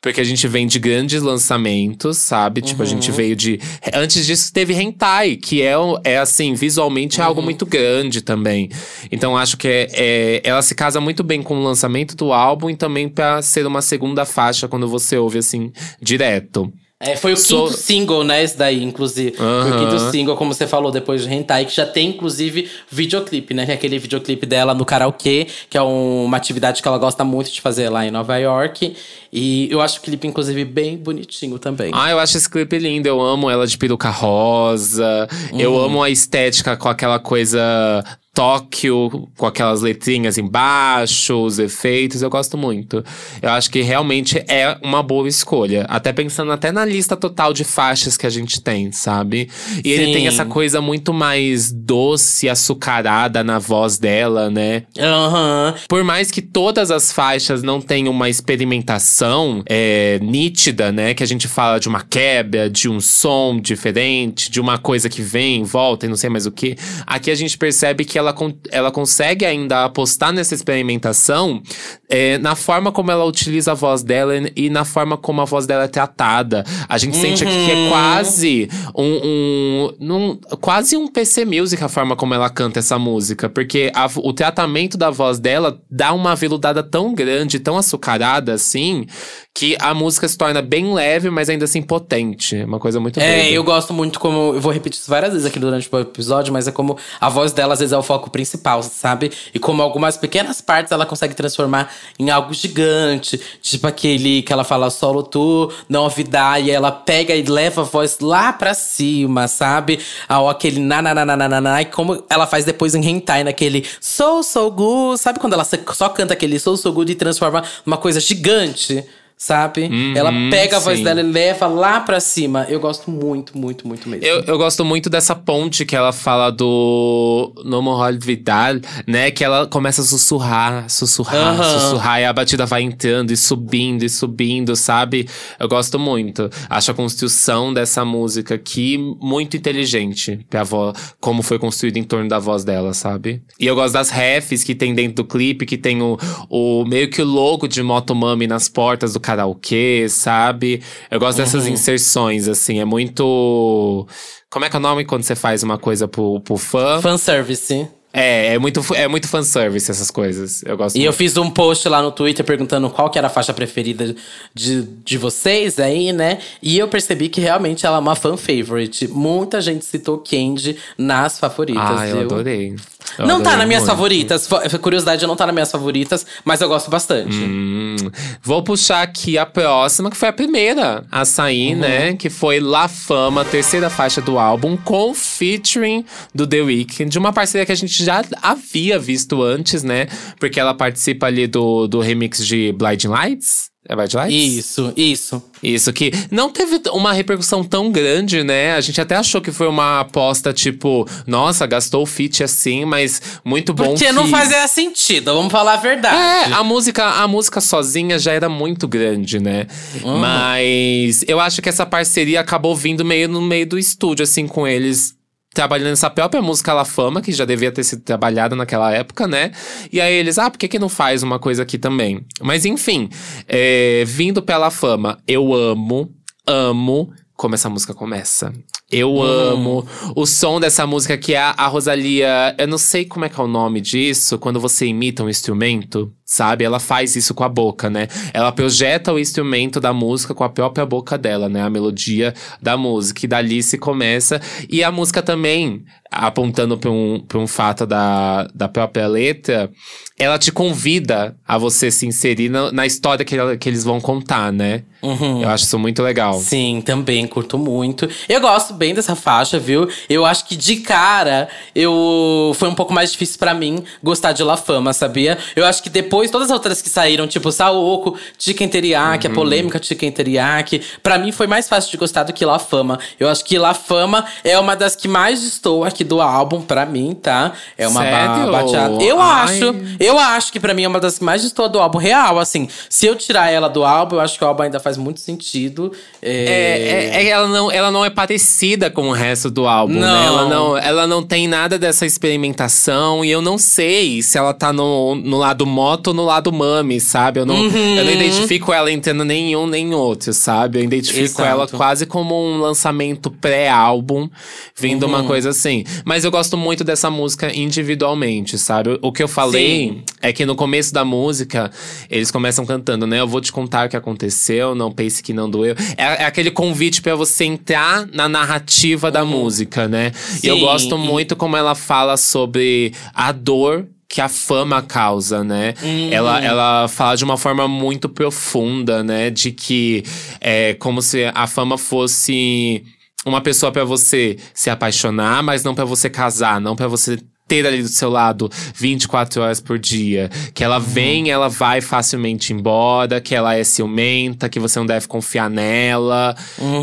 Porque a gente vem de grandes lançamentos, sabe? Uhum. Tipo, a gente uhum. veio de. Antes disso, teve Hentai, que é, é assim, visualmente é algo uhum. muito grande também. Então, acho que é, é, ela se casa muito bem com o lançamento do álbum e também para ser uma segunda faixa quando você ouve, assim, direto. É, foi o quinto single, né? Esse daí, inclusive. Uhum. Foi o quinto single, como você falou, depois de Hentai, que já tem, inclusive, videoclipe, né? Que é aquele videoclipe dela no karaokê, que é um, uma atividade que ela gosta muito de fazer lá em Nova York. E eu acho o clipe, inclusive, bem bonitinho também. Ah, eu acho esse clipe lindo. Eu amo ela de peruca rosa. Uhum. Eu amo a estética com aquela coisa Tóquio, com aquelas letrinhas embaixo, os efeitos, eu gosto muito. Eu acho que realmente é uma boa escolha. Até pensando até na lista total de faixas que a gente tem, sabe? E Sim. ele tem essa coisa muito mais doce, açucarada na voz dela, né? Uhum. Por mais que todas as faixas não tenham uma experimentação é, nítida, né? Que a gente fala de uma quebra, de um som diferente, de uma coisa que vem, volta e não sei mais o que. Aqui a gente percebe que ela, ela consegue ainda apostar nessa experimentação é, na forma como ela utiliza a voz dela e na forma como a voz dela é tratada. A gente uhum. sente aqui que é uhum. quase um, um, quase um PC Music a forma como ela canta essa música. Porque a, o tratamento da voz dela dá uma veludada tão grande, tão açucarada assim, que a música se torna bem leve, mas ainda assim potente. Uma coisa muito É, eu gosto muito como. Eu vou repetir isso várias vezes aqui durante o episódio, mas é como a voz dela às vezes é o foco principal, sabe? E como algumas pequenas partes ela consegue transformar em algo gigante. Tipo aquele que ela fala solo tu, não ouvidar, e ela pega e leva a voz lá pra cima, sabe? Ou aquele na na na na na na, e como ela faz depois em hentai, naquele so so good, sabe quando ela só canta aquele so so good e transforma numa coisa gigante? Sabe? Uhum, ela pega a voz sim. dela e leva lá pra cima. Eu gosto muito, muito, muito mesmo. Eu, eu gosto muito dessa ponte que ela fala do Nomo Vidal, né? Que ela começa a sussurrar, sussurrar, uhum. sussurrar. E a batida vai entrando e subindo e subindo, sabe? Eu gosto muito. Acho a construção dessa música aqui muito inteligente. Pra voz, como foi construída em torno da voz dela, sabe? E eu gosto das refs que tem dentro do clipe, que tem o, o meio que o logo de Motomami nas portas do karaokê, sabe? Eu gosto uhum. dessas inserções, assim, é muito. Como é que é o nome quando você faz uma coisa pro, pro fã? Fanservice. É, é muito, é muito fanservice essas coisas. Eu gosto E muito. eu fiz um post lá no Twitter perguntando qual que era a faixa preferida de, de vocês aí, né? E eu percebi que realmente ela é uma fan favorite. Muita gente citou Candy nas favoritas. Ah, eu adorei. Eu não tá adorei nas minhas muito. favoritas. Curiosidade, não tá nas minhas favoritas, mas eu gosto bastante. Hum, vou puxar aqui a próxima, que foi a primeira a sair, Uhum. né? Que foi La Fama, terceira faixa do álbum, com featuring do The Weeknd. Uma parceria que a gente já havia visto antes, né? Porque ela participa ali do, do remix de Blinding Lights. É Blinding Lights? Isso, isso. Isso, que não teve uma repercussão tão grande, né? A gente até achou que foi uma aposta, tipo, nossa, gastou o feat assim, mas muito bom Porque que... não fazia sentido, vamos falar a verdade. É, a música, a música sozinha já era muito grande, né? Mas eu acho que essa parceria acabou vindo meio no meio do estúdio, assim, com eles trabalhando nessa própria música La Fama, que já devia ter sido trabalhada naquela época, né? E aí eles, ah, por que, que não faz uma coisa aqui também? Mas enfim, é, vindo pela fama, eu amo, amo como essa música começa. Eu amo o som dessa música que é a, a Rosalia. Eu não sei como é que é o nome disso, quando você imita um instrumento, sabe? Ela faz isso com a boca, né? Ela projeta o instrumento da música com a própria boca dela, né? A melodia da música. E dali se começa. E a música também, apontando para um, pra um fato da, da própria letra, ela te convida a você se inserir na, na história que, ela- que eles vão contar, né? Eu acho isso muito legal. Sim, também curto muito. Eu gosto bem dessa faixa, viu? Eu acho que de cara eu foi um pouco mais difícil pra mim gostar de La Fama, sabia? Eu acho que depois todas as outras que saíram, tipo Saoko, Chicken Teriyaki, Uhum. a polêmica Chicken Teriyaki, pra mim foi mais fácil de gostar do que La Fama. Eu acho que La Fama é uma das que mais estou aqui do álbum pra mim, tá? É uma Sério? bateada. Eu Ai. acho, eu acho que pra mim é uma das que mais estou do álbum real, assim. Se eu tirar ela do álbum, eu acho que o álbum ainda faz muito sentido. É, é- é- ela, não, ela não é parecida com o resto do álbum, né? Não. Ela não, ela não tem nada dessa experimentação. E eu não sei se ela tá no, no lado moto ou no lado mami, sabe? Eu não, Uhum. eu não identifico ela entrando nenhum nem outro, sabe? Eu identifico Exato. ela quase como um lançamento pré-álbum, vindo Uhum. uma coisa assim. Mas eu gosto muito dessa música individualmente, sabe? O que eu falei Sim. é que no começo da música, eles começam cantando, né? Eu vou te contar o que aconteceu, não pense que não doeu. É, é aquele convite pra você entrar na narrativa da música, né? E eu Uhum. Sim, gosto muito como ela fala sobre a dor que a fama causa, né? Uhum. Ela, ela fala de uma forma muito profunda, né? De que é como se a fama fosse uma pessoa pra você se apaixonar, mas não pra você casar, não pra você ter ali do seu lado 24 horas por dia. Que ela vem, ela vai facilmente embora, que ela é ciumenta, que você não deve confiar nela,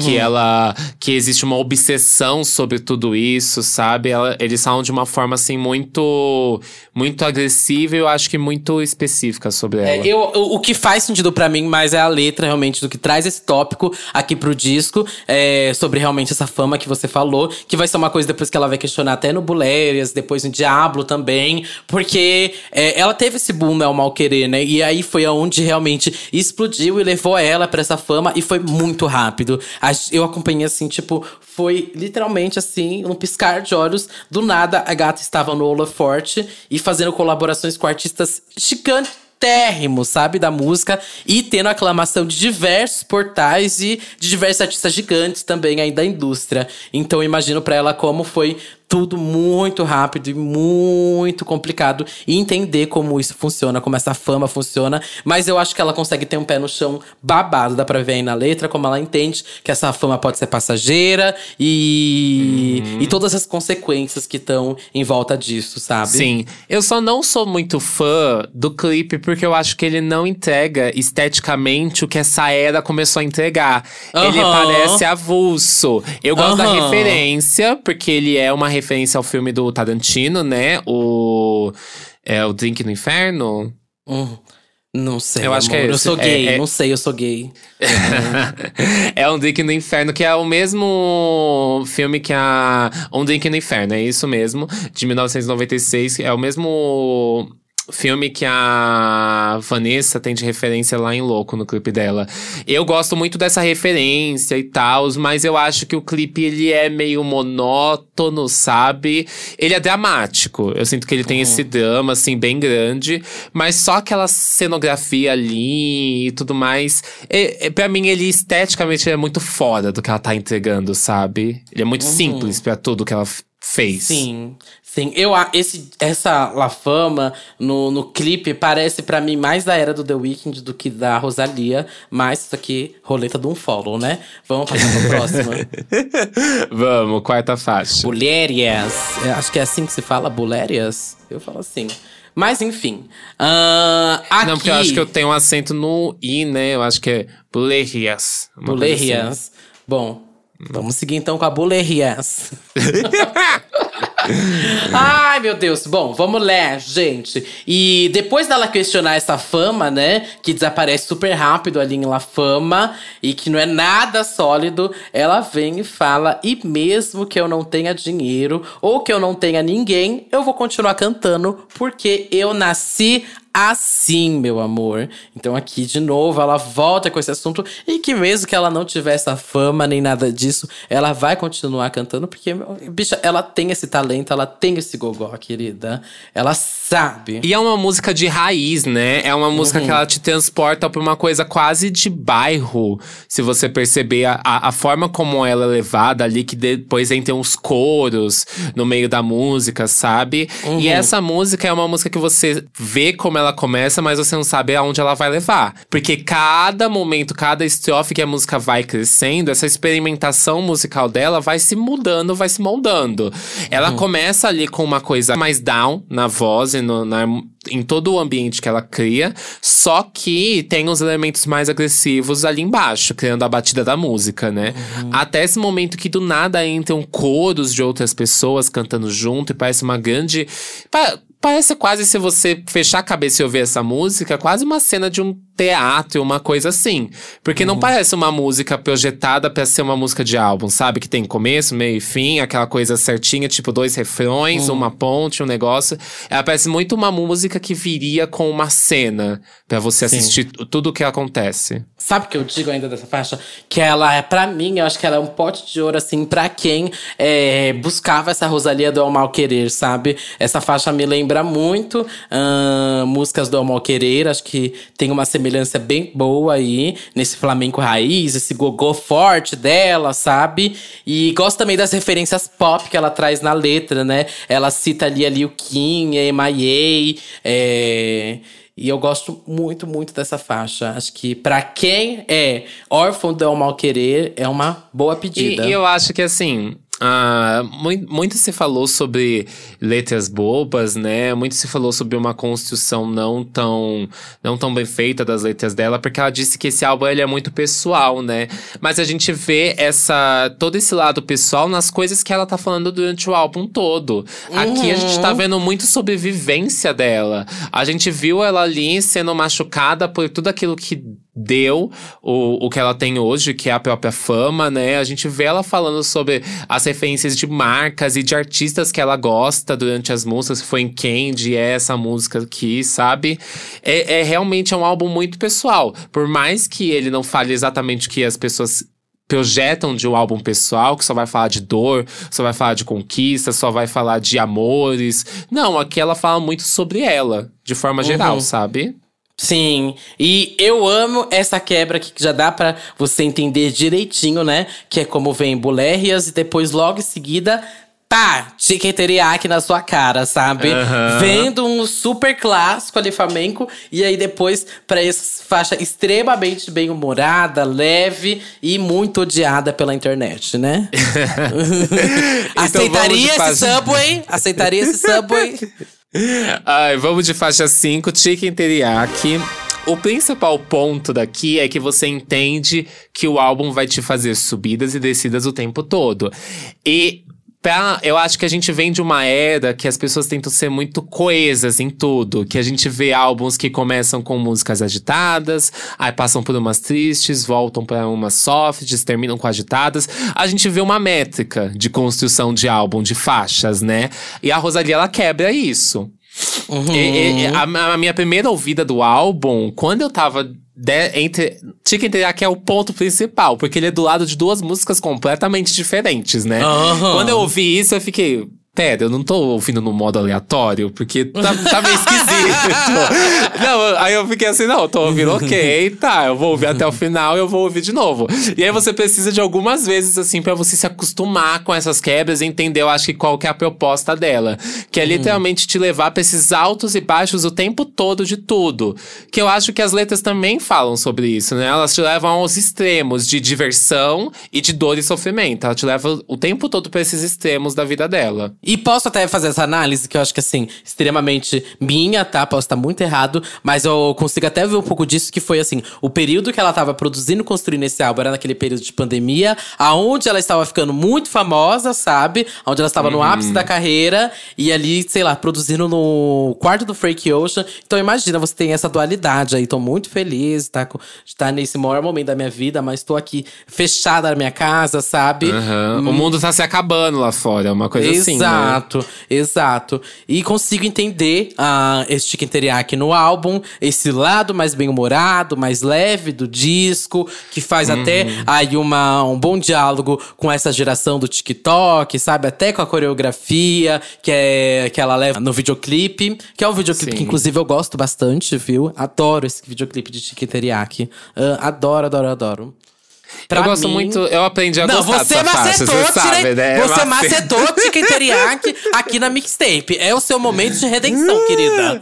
que ela. que existe uma obsessão sobre tudo isso, sabe? Ela- eles falam de uma forma assim muito. muito agressiva e eu acho que muito específica sobre ela. É, eu, eu- o que faz sentido pra mim mais é a letra, realmente, do que traz esse tópico aqui pro disco. é, sobre realmente essa fama que você falou. Que vai ser uma coisa depois que ela vai questionar até no Bulérias, depois no Diablo também. Porque é, ela teve esse boom, né, o mal querer, né? E aí foi aonde realmente explodiu e levou ela pra essa fama. E foi muito rápido. Eu acompanhei assim, tipo, foi literalmente assim, um piscar de olhos. Do nada, a gata estava no Ola Forte e fazendo colaborações com artistas gigantes térrimo, sabe, da música e tendo aclamação de diversos portais e de diversos artistas gigantes também aí da indústria. Então eu imagino pra ela como foi tudo muito rápido e muito complicado e entender como isso funciona, como essa fama funciona, mas eu acho que ela consegue ter um pé no chão babado, dá pra ver aí na letra como ela entende que essa fama pode ser passageira e e todas as consequências que estão em volta disso, sabe? Sim, eu só não sou muito fã do clipe porque eu acho que ele não entrega esteticamente o que essa era começou a entregar. Ele Aham. parece avulso. Eu gosto da Aham. referência, porque ele é uma referência ao filme do Tarantino, né? O. É o Drink no Inferno? Hum, não sei. Eu acho que é amor. Eu sou É- gay, é- não sei, eu sou gay. é um Drink no Inferno, que é o mesmo filme que a. Um Drink no Inferno, é isso mesmo. De 1996. É o mesmo. Filme que a Vanessa tem de referência lá em Louco no clipe dela. Eu gosto muito dessa referência e tal, mas eu acho que o clipe ele é meio monótono, sabe? Ele é dramático. Eu sinto que ele tem uhum. esse drama assim bem grande, mas só aquela cenografia ali e tudo mais, é, é, para mim ele esteticamente é muito fora do que ela tá entregando, sabe? Ele é muito uhum. simples para tudo que ela fez. Sim. Sim, eu esse essa La Fama no, no clipe parece para mim mais da era do The Weeknd do que da Rosalia, mas isso aqui roleta de um follow, né? Vamos passar pra próxima. Vamos, quarta faixa. Bulérias. Acho que é assim que se fala, Bulérias. Eu falo assim. Mas enfim. Uh, aqui... Não, porque eu acho que eu tenho um acento no I, né? Eu acho que é Bulérias. Bulérias. Assim. Bom, vamos seguir então com a Bulérias. Ai, meu Deus. Bom, vamos ler, gente. E depois dela questionar essa fama, né? Que desaparece super rápido ali em La Fama e que não é nada sólido, ela vem e fala: e mesmo que eu não tenha dinheiro ou que eu não tenha ninguém, eu vou continuar cantando porque eu nasci assim, meu amor. Então aqui de novo ela volta com esse assunto e que mesmo que ela não tivesse a fama nem nada disso, ela vai continuar cantando porque bicha, ela tem esse talento, ela tem esse gogó, querida. Ela sabe. E é uma música de raiz, né? É uma música uhum. que ela te transporta pra uma coisa quase de bairro. Se você perceber a, a, forma como ela é levada ali, que depois entra uns coros no meio da música, sabe? Uhum. E essa música é uma música que você vê como ela começa, mas você não sabe aonde ela vai levar. Porque cada momento, cada estrofe que a música vai crescendo, essa experimentação musical dela vai se mudando, vai se moldando. Ela uhum. começa ali com uma coisa mais down na voz e no, na, em todo o ambiente que ela cria, só que tem os elementos mais agressivos ali embaixo, criando a batida da música, né? Uhum. Até esse momento que do nada entram coros de outras pessoas cantando junto e parece uma grande parece quase se você fechar a cabeça e ouvir essa música, quase uma cena de um teatro, uma coisa assim. Porque uhum. não parece uma música projetada para ser uma música de álbum, sabe? Que tem começo, meio e fim, aquela coisa certinha, tipo dois refrões, uhum. uma ponte, um negócio. Ela parece muito uma música que viria com uma cena para você Sim. assistir tudo o que acontece. Sabe o que eu digo ainda dessa faixa? Que ela é, para mim, eu acho que ela é um pote de ouro, assim, para quem é, buscava essa Rosalia do Ao Mal Querer, sabe? Essa faixa me lembra muito uh, músicas do Ao Mal Querer, acho que tem uma semelhança bem boa aí nesse flamenco raiz, esse gogô forte dela, sabe? E gosto também das referências pop que ela traz na letra, né? Ela cita ali, ali o Kim, a M.I.A., é e eu gosto muito, muito dessa faixa. Acho que para quem é órfão do mal querer, é uma boa pedida. E, e eu acho que assim, Uh, muito, muito, se falou sobre letras bobas, né? Muito se falou sobre uma construção não tão, não tão bem feita das letras dela, porque ela disse que esse álbum ele é muito pessoal, né? Mas a gente vê essa todo esse lado pessoal nas coisas que ela tá falando durante o álbum todo. Uhum. Aqui a gente tá uhum. vendo muito sobre vivência dela. A gente viu ela ali sendo machucada por tudo aquilo que deu o, o que ela tem hoje, que é a própria fama, né? A gente vê ela falando sobre as referências de marcas e de artistas que ela gosta durante as músicas, foi em Candy, é essa música aqui, sabe? É, é realmente é um álbum muito pessoal. Por mais que ele não fale exatamente o que as pessoas projetam de um álbum pessoal, que só vai falar de dor, só vai falar de conquista, só vai falar de amores. Não, aqui ela fala muito sobre ela, de forma uhum. geral, sabe? Sim, e eu amo essa quebra que já dá para você entender direitinho, né? Que é como vem Bulérias e depois logo em seguida pá, chicken teriyaki na sua cara, sabe? Uhum. Vendo um super clássico ali flamenco e aí depois para essa faixa extremamente bem humorada, leve e muito odiada pela internet, né? então Aceitaria esse Subway? Aceitaria esse Subway? Ai, vamos de faixa 5, Chicken Teriyaki. O principal ponto daqui é que você entende que o álbum vai te fazer subidas e descidas o tempo todo. E pra, eu acho que a gente vem de uma era que as pessoas tentam ser muito coesas em tudo. Que a gente vê álbuns que começam com músicas agitadas, aí passam por umas tristes, voltam para umas softs, terminam com agitadas. A gente vê uma métrica de construção de álbum, de faixas, né? E a Rosalia, ela quebra isso. Uhum. E, e, a, a, minha primeira ouvida do álbum, quando eu tava de, entre. Tinha que entender que é o ponto principal, porque ele é do lado de duas músicas completamente diferentes, né? Uhum. Quando eu ouvi isso, eu fiquei. Pera, eu não tô ouvindo no modo aleatório, porque tá, tá meio esquisito. não, aí eu fiquei assim, não, eu tô ouvindo ok, tá, eu vou ouvir até o final e eu vou ouvir de novo. E aí você precisa de algumas vezes, assim, para você se acostumar com essas quebras e entender, eu acho que qual que é a proposta dela. Que é uhum. literalmente te levar pra esses altos e baixos o tempo todo de tudo. Que eu acho que as letras também falam sobre isso, né? Elas te levam aos extremos de diversão e de dor e sofrimento. Ela te leva o tempo todo pra esses extremos da vida dela. E posso até fazer essa análise, que eu acho que, assim, extremamente minha, tá? Posso estar muito errado, mas eu consigo até ver um pouco disso, que foi, assim, o período que ela tava produzindo, construindo esse álbum era naquele período de pandemia, aonde ela estava ficando muito famosa, sabe? Onde ela estava uhum. no ápice da carreira, e ali, sei lá, produzindo no quarto do Freak Ocean. Então, imagina, você tem essa dualidade aí. Tô muito feliz tá, de estar tá nesse maior momento da minha vida, mas tô aqui fechada na minha casa, sabe? Uhum. Hum. O mundo tá se acabando lá fora, é uma coisa Exato. assim. Né? Exato, exato. E consigo entender uh, esse chicken teriyaki no álbum, esse lado mais bem-humorado, mais leve do disco, que faz uhum. até aí uma, um bom diálogo com essa geração do TikTok, sabe? Até com a coreografia que, é, que ela leva no videoclipe, que é um videoclipe Sim. que inclusive eu gosto bastante, viu? Adoro esse videoclipe de chicken teriyaki. Uh, adoro, adoro, adoro. Pra eu gosto mim... muito, eu aprendi a não, gostar você dessa macetou, faixa, você sabe, né? Você macetou Chicken Teriyaki aqui na mixtape. É o seu momento de redenção, querida.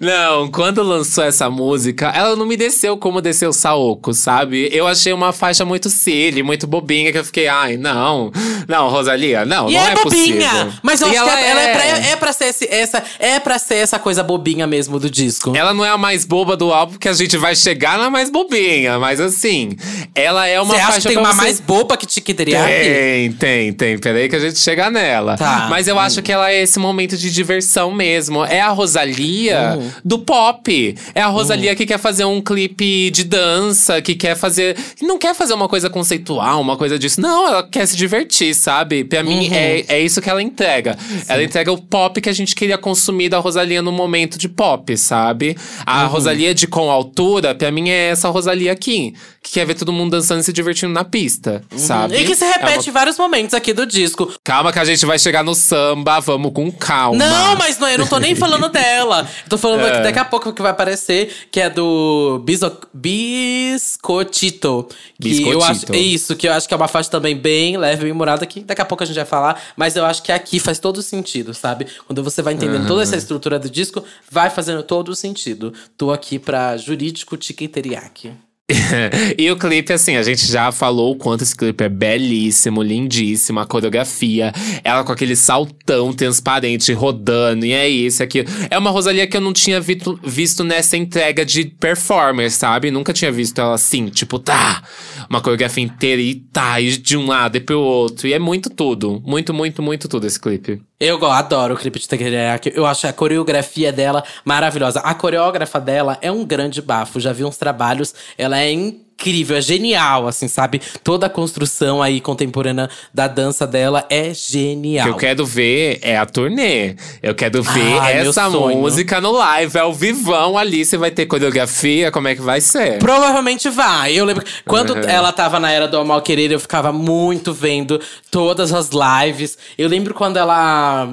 Não, quando lançou essa música, ela não me desceu como desceu o Saoko, sabe? Eu achei uma faixa muito silly, muito bobinha, que eu fiquei, ai, não. Não, Rosalia, não, e não é, é bobinha, possível. Mas eu e acho ela que é, ela é, pra, é pra ser esse, essa, é pra ser essa coisa bobinha mesmo do disco. Ela não é a mais boba do álbum, que a gente vai chegar na mais bobinha, mas assim, ela é uma você acha que tem uma você... mais boba que Tiki Tem, tem, tem. Peraí que a gente chega nela. Tá. Mas eu hum. acho que ela é esse momento de diversão mesmo. É a Rosalia hum. do pop. É a Rosalia hum. que quer fazer um clipe de dança, que quer fazer. Não quer fazer uma coisa conceitual, uma coisa disso. Não, ela quer se divertir, sabe? Pra mim, uhum. é, é isso que ela entrega. Sim. Ela entrega o pop que a gente queria consumir da Rosalia no momento de pop, sabe? A uhum. Rosalia de com altura, pra mim, é essa Rosalia aqui. Que quer ver todo mundo dançando e se divertindo na pista, uhum. sabe? E que se repete é uma... em vários momentos aqui do disco. Calma que a gente vai chegar no samba, vamos com calma. Não, mas não, eu não tô nem falando dela. Eu tô falando é. daqui a pouco que vai aparecer, que é do Biso... Biscotito. Que Biscotito. eu acho, é isso, que eu acho que é uma faixa também bem leve, bem morada, que daqui a pouco a gente vai falar. Mas eu acho que aqui faz todo sentido, sabe? Quando você vai entendendo uhum. toda essa estrutura do disco, vai fazendo todo o sentido. Tô aqui pra Jurídico Teriyaki. e o clipe, assim, a gente já falou o quanto esse clipe é belíssimo, lindíssimo, a coreografia, ela com aquele saltão transparente rodando, e é isso, aqui. É uma Rosalia que eu não tinha visto, visto nessa entrega de performer, sabe? Nunca tinha visto ela assim, tipo, tá, uma coreografia inteira e tá, e de um lado e pro outro. E é muito tudo, muito, muito, muito tudo esse clipe. Eu adoro o clipe de Tekeryak. Eu acho a coreografia dela maravilhosa. A coreógrafa dela é um grande bafo. Já vi uns trabalhos. Ela é incrível, é genial, assim, sabe? Toda a construção aí contemporânea da dança dela é genial. O que eu quero ver é a turnê. Eu quero ver ah, essa música no live, ao vivão ali. Você vai ter coreografia, como é que vai ser? Provavelmente vai. Eu lembro quando uhum. ela tava na era do Mal Querer, eu ficava muito vendo todas as lives. Eu lembro quando ela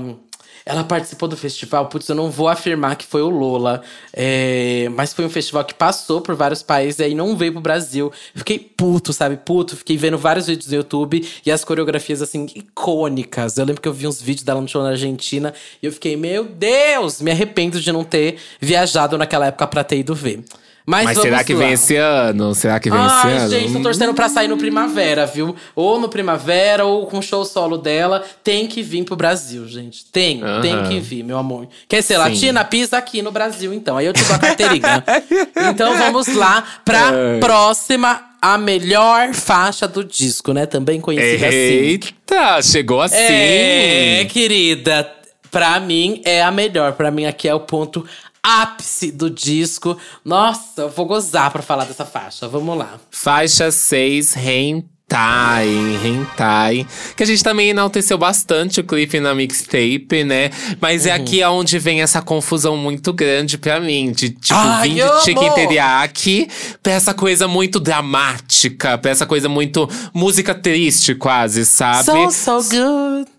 ela participou do festival, putz, eu não vou afirmar que foi o Lola, é, mas foi um festival que passou por vários países e aí não veio pro Brasil. Fiquei puto, sabe? Puto. Fiquei vendo vários vídeos no YouTube e as coreografias, assim, icônicas. Eu lembro que eu vi uns vídeos dela no show na Argentina e eu fiquei, meu Deus, me arrependo de não ter viajado naquela época pra ter ido ver. Mas, Mas será que lá. vem esse ano? Será que vem Ai, esse ano? gente, tô torcendo pra sair no Primavera, viu? Ou no Primavera, ou com o show solo dela. Tem que vir pro Brasil, gente. Tem, tem que vir, meu amor. Quer ser Sim. latina? Pisa aqui no Brasil, então. Aí eu te dou a carteirinha. então vamos lá pra Ai. próxima a melhor faixa do disco, né? Também conhecida Eita, assim. Eita, chegou assim. É, querida. Pra mim é a melhor. Pra mim aqui é o ponto ápice do disco. Nossa, eu vou gozar pra falar dessa faixa. Vamos lá. Faixa 6, Rain Hentai, Hentai. Que a gente também enalteceu bastante o clipe na mixtape, né? Mas é Uhum. aqui onde vem essa confusão muito grande pra mim. De, tipo, Ai, vir de chicken teriyaki pra essa coisa muito dramática. Pra essa coisa muito música triste, quase, sabe? So, so good.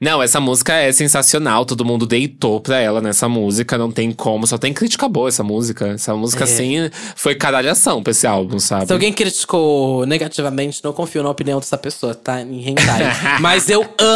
Não, essa música é sensacional. Todo mundo deitou pra ela nessa música. Não tem como. Só tem crítica boa essa música. Essa música, É. assim, foi caralhação pra esse álbum, sabe? Se alguém criticou negativamente, não confio na opinião dessa pessoa, tá? Em hentai. Mas eu amo,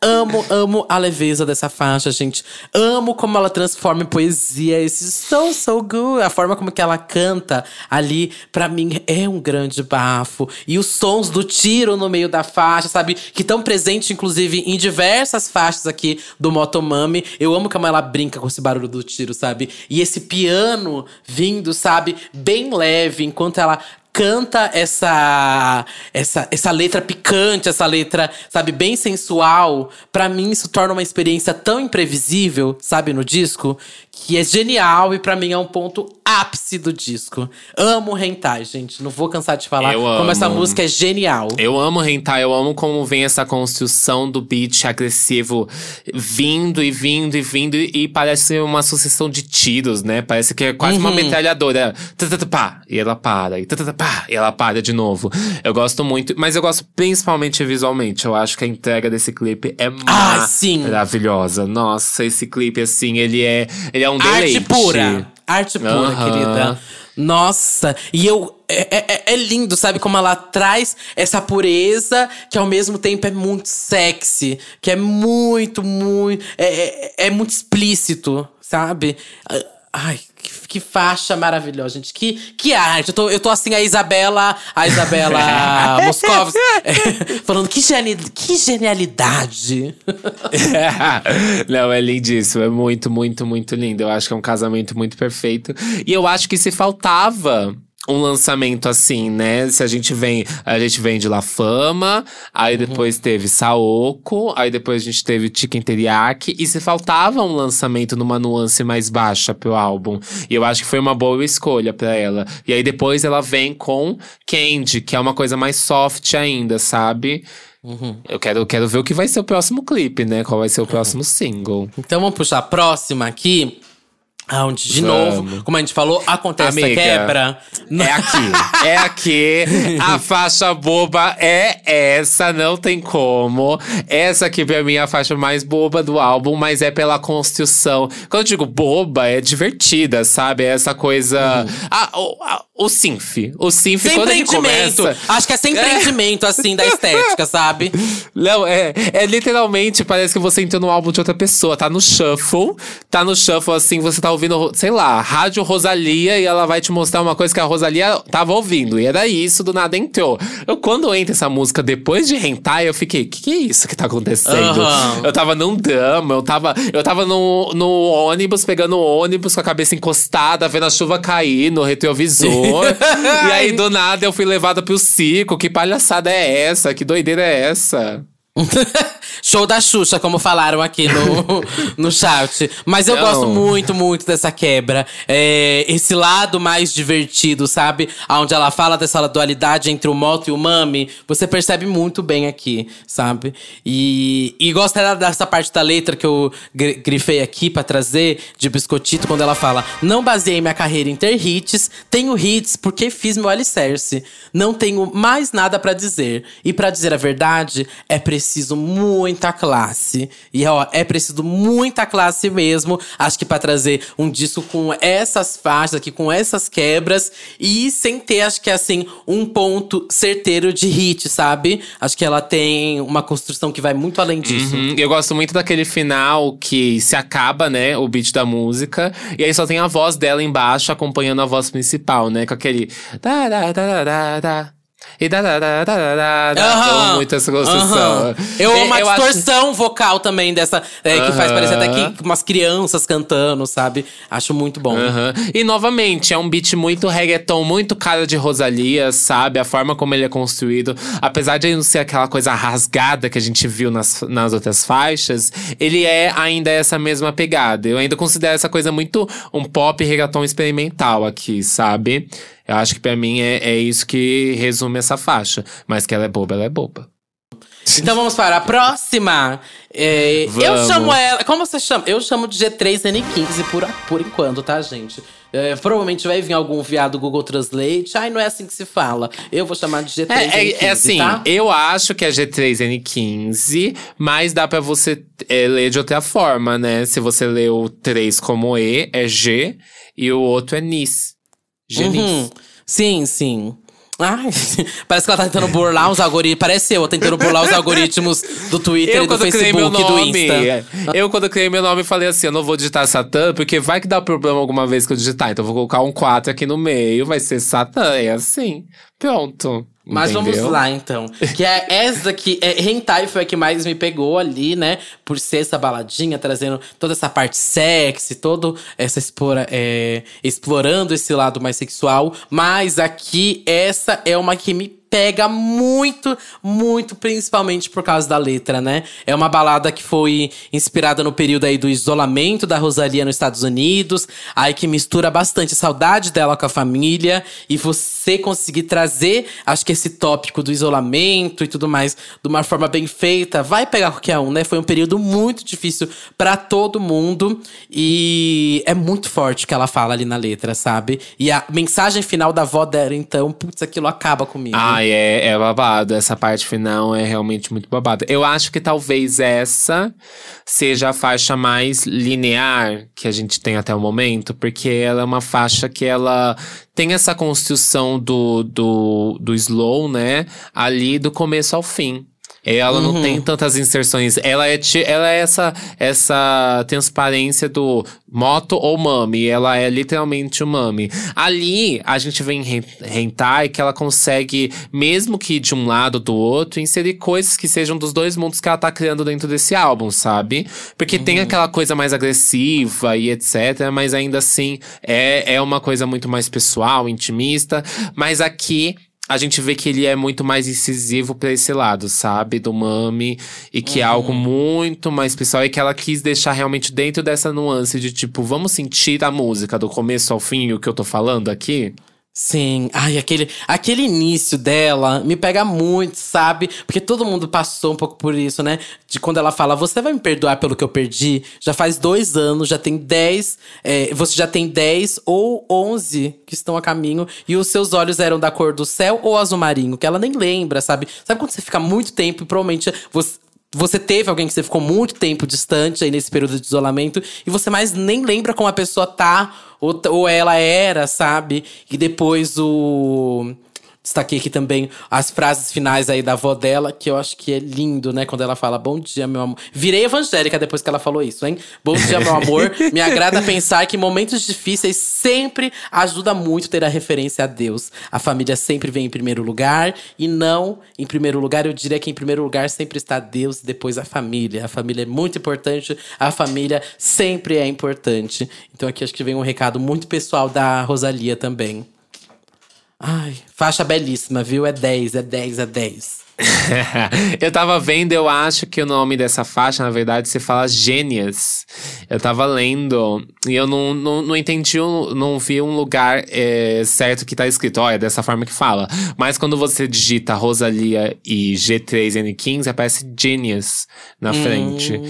amo, amo a leveza dessa faixa, gente. Amo como ela transforma em poesia esse so, so good. A forma como que ela canta ali, pra mim, é um grande bafo. E os sons do tiro no meio da faixa, sabe? Que estão presentes, inclusive, em diversas faixas aqui do Motomami. Eu amo como ela brinca com esse barulho do tiro, sabe? E esse piano vindo, sabe? Bem leve, enquanto ela canta essa essa essa letra picante, essa letra, sabe, bem sensual, Pra mim isso torna uma experiência tão imprevisível, sabe, no disco, que é genial e pra mim é um ponto ápice do disco. Amo Hentai, gente, não vou cansar de falar Eu como essa amo. música é genial. Eu amo hentai, eu amo como vem essa construção do beat agressivo vindo e vindo e vindo e parece uma sucessão de tiros, né? Parece que é quase uma Uhum. metralhadora. Tá, pá, e ela para, e pá, e ela para de novo. Eu gosto muito, mas eu gosto principalmente visualmente. Eu acho que a entrega desse clipe é Ah, sim. maravilhosa. Nossa, esse clipe assim, ele é, ele é um deleite. Arte pura. Arte pura, Aham. querida. Nossa, e eu. É, é- é lindo, sabe? Como ela traz essa pureza que ao mesmo tempo é muito sexy. Que é muito, muito. É, é, é muito explícito, sabe? Ai, que, que faixa maravilhosa, gente. Que, que arte. Eu tô, eu tô assim, a Isabela. A Isabela Moscovitz. falando, que, geni, que genialidade. Não, é lindíssimo. É muito, muito, muito lindo. Eu acho que é um casamento muito perfeito. E eu acho que se faltava um lançamento assim, né? Se a gente vem, a gente vem de La Fama, aí depois teve Saoko, aí depois a gente teve Chicken Teriyaki, e se faltava um lançamento numa nuance mais baixa pro álbum. E eu acho que foi uma boa escolha pra ela. E aí depois ela vem com Candy, que é uma coisa mais soft ainda, sabe? Eu quero, eu quero ver o que vai ser o próximo clipe, né? Qual vai ser o próximo single. Então vamos puxar a próxima aqui. Onde, de Vamos. novo, como a gente falou, acontece Amiga, a quebra. É aqui, é aqui. A faixa boba é essa, não tem como. Essa aqui pra mim é a faixa mais boba do álbum, mas é pela construção. Quando eu digo boba, é divertida, sabe? É essa coisa. Ah, o, a- o synth. O synth, Sem quando ele começa. Acho que é sem É. empreendimento, assim, da estética, sabe? Não, é, é literalmente, parece que você entrou no álbum de outra pessoa. Tá no shuffle, tá no shuffle assim, você tá ouvindo, sei lá, Rádio Rosalia e ela vai te mostrar uma coisa que a Rosalia tava ouvindo. E era isso, do nada entrou. Eu, quando entra essa música depois de Hentai, eu fiquei, que que é isso que tá acontecendo? Aham. Eu tava num drama, eu tava, eu tava no, no ônibus, pegando o ônibus com a cabeça encostada, vendo a chuva cair no retrovisor. e aí, do nada, eu fui levada pro circo. Que palhaçada é essa? Que doideira é essa? Show da Xuxa, como falaram aqui no, no chat. Mas eu Não. gosto muito, muito dessa quebra. É, esse lado mais divertido, sabe? Onde ela fala dessa dualidade entre o moto e o mami. Você percebe muito bem aqui, sabe? E, e gosto dessa parte da letra que eu gri- grifei aqui pra trazer, de biscotito, quando ela fala: Não baseei minha carreira em ter hits, tenho hits porque fiz meu alicerce. Não tenho mais nada pra dizer. E pra dizer a verdade, é preciso muita classe. E ó, é preciso muita classe mesmo. Acho que pra trazer um disco com essas faixas aqui, com essas quebras e sem ter, acho que assim, um ponto certeiro de hit, sabe? Acho que ela tem uma construção que vai muito além disso. Uhum, Eu gosto muito daquele final que se acaba, né? O beat da música. E aí só tem a voz dela embaixo acompanhando a voz principal, né? Com aquele. Da, da, da, da, da. E da, da, da, da, da, da. Muito essa construção. Eu amo a acho- distorção vocal também dessa. é, que faz parecer até que umas crianças cantando, sabe? Acho muito bom. E novamente, é um beat muito reggaeton, muito cara de Rosalia, sabe? A forma como ele é construído. Apesar de não ser aquela coisa rasgada que a gente viu nas, nas outras faixas, ele é ainda essa mesma pegada. Eu ainda considero essa coisa muito um pop reggaeton experimental aqui, sabe? Eu acho que pra mim é, é isso que resume essa faixa. Mas que ela é boba, ela é boba. Então vamos para a próxima. É, eu chamo ela. Como você chama? Eu chamo de G3N15 por, por enquanto, tá, gente? É, provavelmente vai vir algum viado Google Translate. Ai, não é assim que se fala. Eu vou chamar de G3N15. É, é, é assim, tá? eu acho que é G3N15, mas dá pra você é, ler de outra forma, né? Se você lê o 3 como E, é G, e o outro é NIS. Genis. Uhum. Sim, sim. Ai, parece que ela tá tentando burlar os algoritmos. Parece eu tentando burlar os algoritmos do Twitter Eu, e do quando criei meu Facebook e do nome, Insta. eu, quando criei meu nome, falei assim: eu não vou digitar Satã, porque vai que dá problema alguma vez que eu digitar. Então, eu vou colocar um 4 aqui no meio, vai ser Satã. É assim. Pronto. Mas Entendeu? vamos lá, então. Que é essa daqui. É, Hentai foi a que mais me pegou ali, né? Por ser essa baladinha, trazendo toda essa parte sexy, todo essa explora, é, explorando esse lado mais sexual. Mas aqui, essa é uma que me pega muito, muito, principalmente por causa da letra, né? É uma balada que foi inspirada no período aí do isolamento da Rosalia nos Estados Unidos, aí que mistura bastante a saudade dela com a família e você conseguir trazer, acho que esse tópico do isolamento e tudo mais de uma forma bem feita, vai pegar qualquer um, né? Foi um período muito difícil pra todo mundo e é muito forte o que ela fala ali na letra, sabe? E a mensagem final da avó dela, então, putz, aquilo acaba comigo. Ai, é, é babado. Essa parte final é realmente muito babada. Eu acho que talvez essa seja a faixa mais linear que a gente tem até o momento, porque ela é uma faixa que ela tem essa construção do, do, do slow, né? Ali do começo ao fim. Ela não tem tantas inserções. Ela é, ela é essa, essa transparência do moto ou mami. Ela é literalmente o mami. Ali, a gente vê em Hen- hentai que ela consegue, mesmo que de um lado ou do outro, inserir coisas que sejam dos dois mundos que ela tá criando dentro desse álbum, sabe? Porque tem aquela coisa mais agressiva e etc. Mas ainda assim, é, é uma coisa muito mais pessoal, intimista. Mas aqui a gente vê que ele é muito mais incisivo pra esse lado, sabe? Do mami. E que é algo muito mais pessoal. E que ela quis deixar realmente dentro dessa nuance de tipo, vamos sentir a música do começo ao fim, o que eu tô falando aqui? Sim, ai, aquele, aquele início dela me pega muito, sabe? Porque todo mundo passou um pouco por isso, né? De quando ela fala, você vai me perdoar pelo que eu perdi? Já faz dois anos, já tem dez, é, você já tem dez ou onze que estão a caminho, e os seus olhos eram da cor do céu ou azul marinho, que ela nem lembra, sabe? Sabe quando você fica muito tempo e provavelmente você. Você teve alguém que você ficou muito tempo distante aí nesse período de isolamento e você mais nem lembra como a pessoa tá ou, ou ela era, sabe? E depois o. Destaquei aqui também as frases finais aí da avó dela, que eu acho que é lindo, né? Quando ela fala, bom dia, meu amor. Virei evangélica depois que ela falou isso, hein? Bom dia, meu amor. Me agrada pensar que momentos difíceis sempre ajuda muito ter a referência a Deus. A família sempre vem em primeiro lugar. E não em primeiro lugar, eu diria que em primeiro lugar sempre está Deus e depois a família. A família é muito importante, a família sempre é importante. Então aqui acho que vem um recado muito pessoal da Rosalia também. Ai, faixa belíssima, viu? É 10, é 10, é 10. eu tava vendo, eu acho que o nome dessa faixa, na verdade, se fala Gênias. Eu tava lendo e eu não, não, não entendi, não vi um lugar é, certo que tá escrito, é dessa forma que fala. Mas quando você digita Rosalia e G3N15, aparece Genius na frente.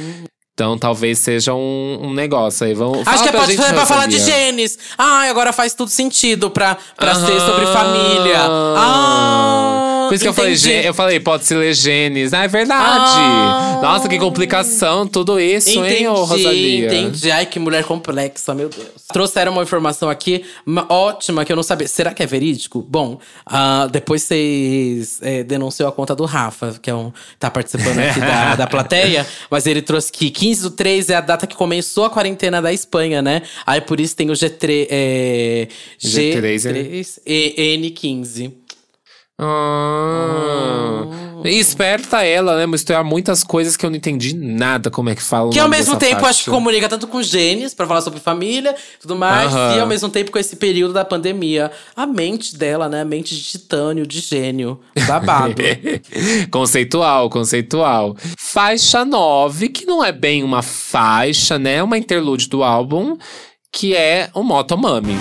Então talvez seja um, um negócio aí. Vamos, Acho que é pra gente, é pra falar de genes. Ai, agora faz tudo sentido pra, pra ser sobre família. Ah, Por isso que eu falei, entendi. eu falei, pode se ler genes. Ah, é verdade. Ah. Nossa, que complicação, tudo isso, hein, ô Rosalia? entendi. Ai, que mulher complexa, meu Deus. Trouxeram uma informação aqui ótima que eu não sabia. Será que é verídico? Bom, ah, depois vocês é, denunciou a conta do Rafa, que é um tá participando aqui da, da plateia. Mas ele trouxe que 15 do 3 é a data que começou a quarentena da Espanha, né? Aí por isso tem o G3, é, G3, G3 e N15. Ah. E esperta ela, né? Misturar muitas coisas que eu não entendi nada como é que fala. Que ao mesmo tempo faixa. acho que comunica tanto com genes, pra falar sobre família tudo mais, Aham. e ao mesmo tempo com esse período da pandemia. A mente dela, né? A mente de titânio, de gênio. Babado. conceitual, conceitual. Faixa 9, que não é bem uma faixa, né? É uma interlude do álbum, que é o Motomami.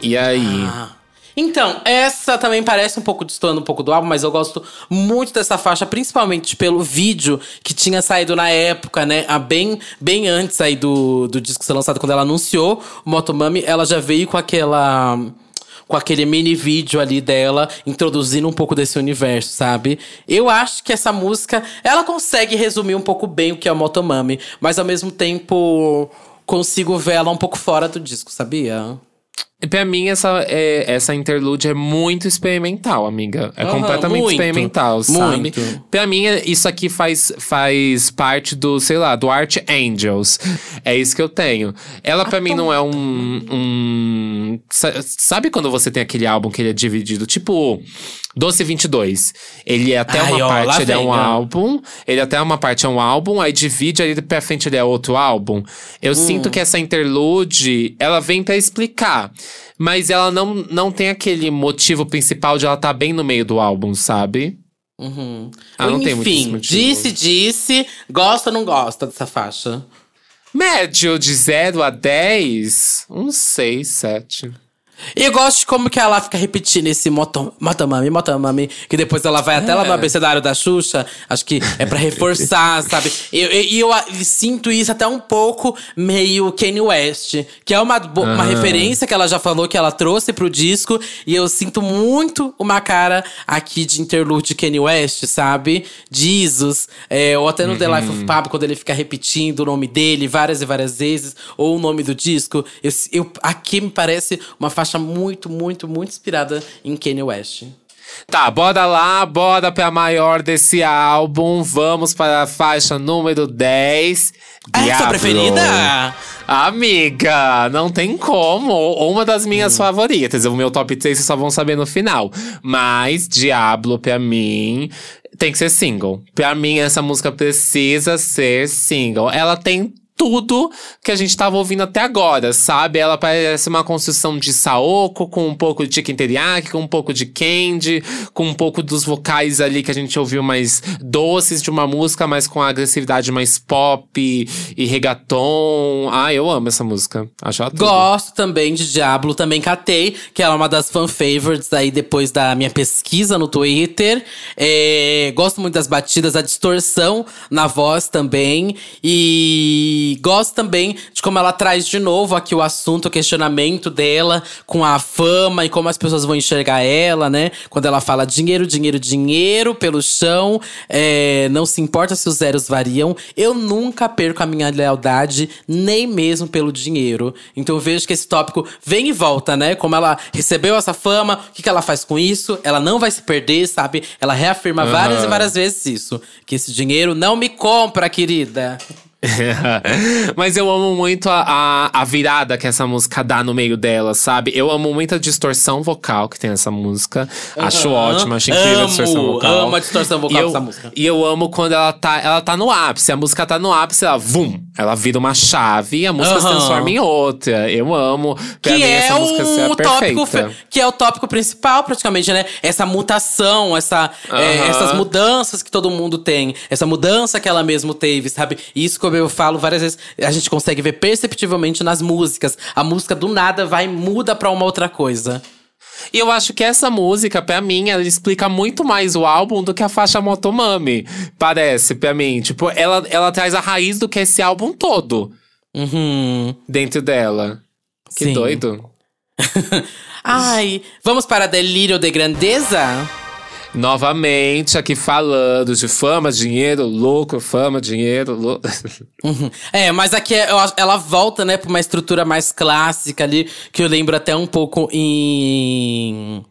E aí? Ah. Então, essa também parece um pouco destoando um pouco do álbum, mas eu gosto muito dessa faixa, principalmente pelo vídeo que tinha saído na época, né? A bem, bem antes aí do, do disco ser lançado, quando ela anunciou o Motomami, ela já veio com aquela com aquele mini vídeo ali dela, introduzindo um pouco desse universo, sabe? Eu acho que essa música, ela consegue resumir um pouco bem o que é o Motomami, mas ao mesmo tempo consigo ver ela um pouco fora do disco, sabia? Pra mim, essa, é, essa interlude é muito experimental, amiga. É completamente muito, experimental, sabe? muito. Pra mim, isso aqui faz, faz parte do, sei lá, do Art Angels. É isso que eu tenho. Ela, pra mim, não é um, um. sa- Sabe quando você tem aquele álbum que ele é dividido? Tipo. Doce 22. Ele é até Ai, uma ó, parte, ele é vem, um ó. álbum. Ele até uma parte é um álbum, aí divide ali pra frente ele é outro álbum. Eu sinto que essa interlude, ela vem pra explicar. Mas ela não, não tem aquele motivo principal de ela estar bem no meio do álbum, sabe? Uhum. Ah, não tem muito Enfim, disse, disse. Gosta ou não gosta dessa faixa? Médio de 0 a 10, uns 6, 7. E eu gosto de como que ela fica repetindo esse moto, motomami, motomami. Que depois ela vai até lá no É. abecedário da Xuxa. Acho que é pra reforçar, sabe? E eu, eu, e eu, ah, sinto isso até um pouco meio Kanye West. Que é uma, uma Ah. referência que ela já falou que ela trouxe pro disco. E eu sinto muito uma cara aqui de interlude de Kanye West, sabe? Jesus. É, ou até no The Life Uhum. of Pablo, quando ele fica repetindo o nome dele várias e várias vezes. Ou o nome do disco. Eu, eu- aqui me parece uma faixa muito, muito, muito inspirada em Kanye West. Tá, bora lá, bora pra maior desse álbum. Vamos para a faixa número 10. É a sua preferida? Amiga, não tem como. Uma das Hum. minhas favoritas. O meu top 3 vocês só vão saber no final. Mas Diablo, pra mim, tem que ser single. Pra mim, essa música precisa ser single. Ela tem tudo que a gente tava ouvindo até agora, sabe? Ela parece uma construção de Saoko, com um pouco de chicken teriyaki, com um pouco de candy, com um pouco dos vocais ali que a gente ouviu mais doces de uma música, mas com a agressividade mais pop e reggaeton. Ah, eu amo essa música. Acho tudo. Gosto também de Diablo, também catei, que é uma das fan favorites aí depois da minha pesquisa no Twitter. É, gosto muito das batidas, a distorção na voz também. E gosto também de como ela traz de novo aqui o assunto, o questionamento dela com a fama e como as pessoas vão enxergar ela, né? Quando ela fala dinheiro, dinheiro, dinheiro pelo chão, é, não se importa se os zeros variam. Eu nunca perco a minha lealdade, nem mesmo pelo dinheiro. Então eu vejo que esse tópico vem e volta, né? Como ela recebeu essa fama, o que, que ela faz com isso? Ela não vai se perder, sabe? Ela reafirma várias e várias vezes isso. Que esse dinheiro não me compra, querida. Mas eu amo muito a, a, a virada que essa música dá no meio dela, sabe? Eu amo muito a distorção vocal que tem essa música. Acho Aham. ótimo, acho incrível a Amo, distorção vocal. amo a distorção vocal eu- dessa música. E eu amo quando ela tá, ela tá no ápice. A música tá no ápice, ela, vum, ela vira uma chave e a música se Aham. transforma em outra. Eu amo. Pra que mim, é essa música é o tópico perfeita. fe- que é o tópico principal praticamente né essa mutação essa é, Aham. essas mudanças que todo mundo tem essa mudança que ela mesmo teve sabe isso como eu falo várias vezes a gente consegue ver perceptivelmente nas músicas a música do nada vai e muda pra uma outra coisa E eu acho que essa música, pra mim, ela explica muito mais o álbum do que a faixa Motomami. Parece, pra mim. Tipo, ela, ela traz a raiz do que é esse álbum todo uhum. dentro dela. Que Sim. doido. ai vamos para Delírio de Grandeza Novamente, aqui falando de fama, dinheiro, louco, fama, dinheiro, louco. Uhum. É, mas aqui é- ela volta, né, pra uma estrutura mais clássica ali, que eu lembro até um pouco em.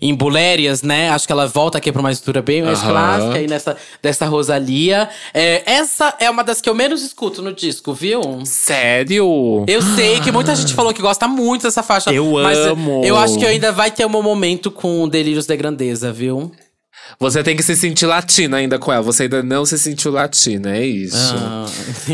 Em Bulérias, né? Acho que ela volta aqui pra uma estrutura bem mais clássica aí nessa dessa Rosalia. É, essa é uma das que eu menos escuto no disco, viu? Sério? Eu sei que muita gente falou que gosta muito dessa faixa. Eu mas amo. Eu acho que ainda vai ter um momento com Delírios de Grandeza, viu? Você tem que se sentir latina ainda com ela. Você ainda não se sentiu latina, é isso. Ah,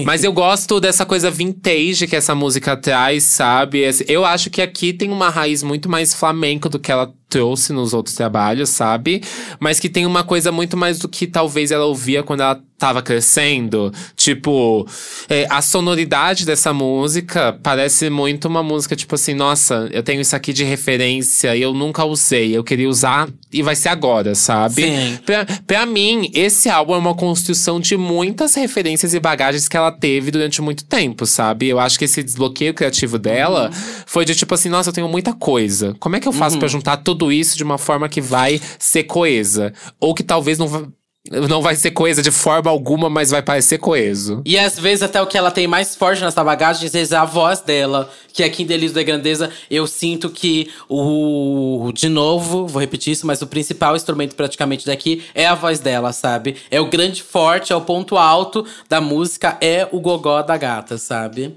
Mas eu gosto dessa coisa vintage que essa música traz, sabe? Eu acho que aqui tem uma raiz muito mais flamenco do que ela trouxe nos outros trabalhos, sabe? Mas que tem uma coisa muito mais do que talvez ela ouvia quando ela tava crescendo. Tipo, é, a sonoridade dessa música parece muito uma música, tipo assim, nossa, eu tenho isso aqui de referência e eu nunca usei. Eu queria usar e vai ser agora, sabe? Sim. Pra, pra mim, esse álbum é uma construção de muitas referências e bagagens que ela teve durante muito tempo, sabe? Eu acho que esse desbloqueio criativo dela foi de tipo assim, nossa, eu tenho muita coisa. Como é que eu faço pra juntar tudo isso de uma forma que vai ser coesa? Ou que talvez não vai. Não vai ser coesa de forma alguma, mas vai parecer coeso. E às vezes até o que ela tem mais forte nessa bagagem é a voz dela. Que aqui em Delírio da Grandeza eu sinto que o. De novo, vou repetir isso, mas o principal instrumento praticamente daqui é a voz dela, sabe? É o grande forte, é o ponto alto da música, é o gogó da gata, sabe?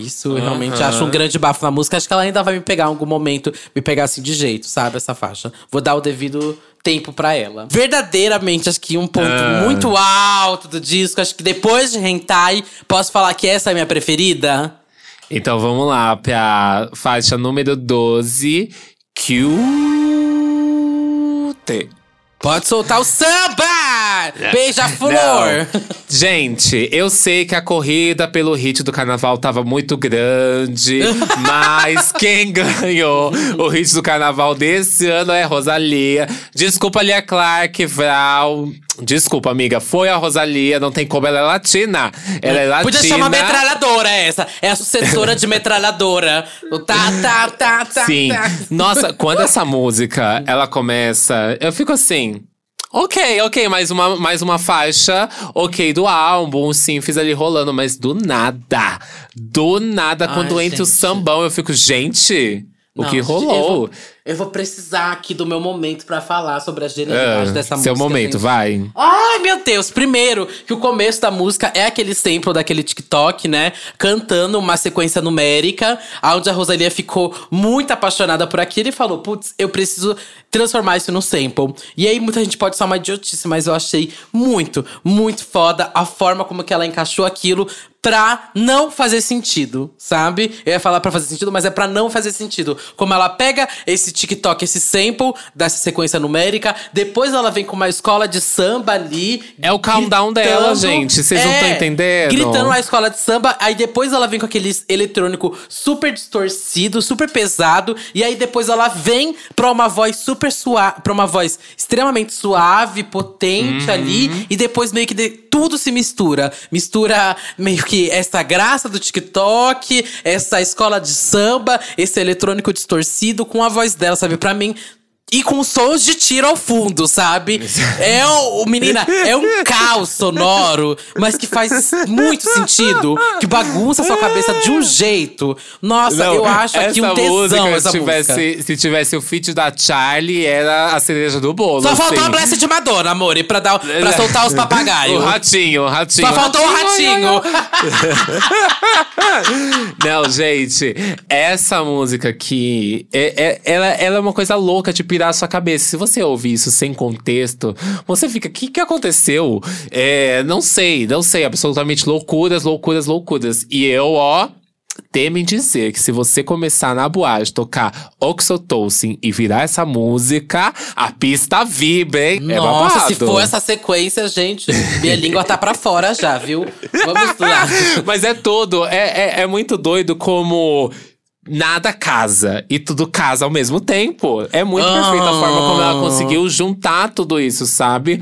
Isso eu realmente Aham. acho um grande bafo na música. Acho que ela ainda vai me pegar em algum momento, me pegar assim de jeito, sabe? Essa faixa. Vou dar o devido tempo pra ela. Verdadeiramente, acho que um ponto Ah. muito alto do disco. Acho que depois de Hentai, posso falar que essa é a minha preferida? Então vamos lá pra faixa número 12, Q-T. Pode soltar o samba! Beija-flor! Não. Gente, eu sei que a corrida pelo hit do carnaval tava muito grande, mas quem ganhou o hit do carnaval desse ano é Rosalia. Desculpa, Lia Clark, Vral. Desculpa, amiga, foi a Rosalia, não tem como, ela é latina. Ela é latina. Podia chamar metralhadora essa. É a sucessora de metralhadora. O tá, tá, tá, tá, Sim. tá. Nossa, quando essa música ela começa, eu fico assim. Ok, ok, mais uma, mais uma faixa, ok, do álbum, sim, fiz ali rolando, mas do nada, do nada, Ai, quando entra o sambão, eu fico, gente, o Não, que Eu rolou? vou, eu vou precisar aqui do meu momento pra falar sobre a genialidade Ah, dessa música. seu momento, gente. vai. Ai, meu Deus! Primeiro, que o começo da música é aquele sample daquele TikTok, né? Cantando uma sequência numérica, onde a Rosalia ficou muito apaixonada por aquilo e falou: Putz, eu preciso transformar isso num sample. E aí, muita gente pode chamar de idiotice, mas eu achei muito, muito foda a forma como que ela encaixou aquilo pra não fazer sentido, sabe? Eu ia falar pra fazer sentido, mas é pra não fazer sentido. Como ela pega esse TikTok, esse sample dessa sequência numérica, depois ela vem com uma escola de samba ali. É o countdown dela, gente. Vocês não tão entendendo? Gritando a escola de samba, aí depois ela vem com aquele eletrônico super distorcido, super pesado, e aí depois ela vem pra uma voz super suave, pra uma voz extremamente suave, potente Uhum. ali, e depois meio que de- tudo se mistura. Mistura meio que essa graça do TikTok, essa escola de samba, esse eletrônico distorcido com a voz dela, sabe? Pra mim. E com sons de tiro ao fundo, sabe? É o, o- menina, é um caos sonoro, mas que faz muito sentido, que bagunça a sua cabeça de um jeito. Nossa, Não, eu acho aqui um tesão música, essa se tivesse, música. Se tivesse o feat da Charlie, era a cereja do bolo. Só faltou assim. a Blessed de Madonna, amor, e pra, dar, pra soltar os O papagaios. ratinho, o ratinho. Só faltou o ratinho. Não, gente, essa música aqui, é, é- ela, ela é uma coisa louca de pirar a sua cabeça. Se você ouvir isso sem contexto, você fica, o que, que aconteceu? É, não sei, não sei, absolutamente loucuras, loucuras, loucuras. E eu, ó. Temo em dizer que se você começar na boate tocar Oxytocin e virar essa música, a pista vibra, hein? é Nossa, babado. se for essa sequência, gente, minha língua tá pra fora já, viu? Vamos lá. Mas é todo. É, é, é muito doido como. Nada casa e tudo casa ao mesmo tempo. É muito Ah. perfeita a forma como ela conseguiu juntar tudo isso, sabe?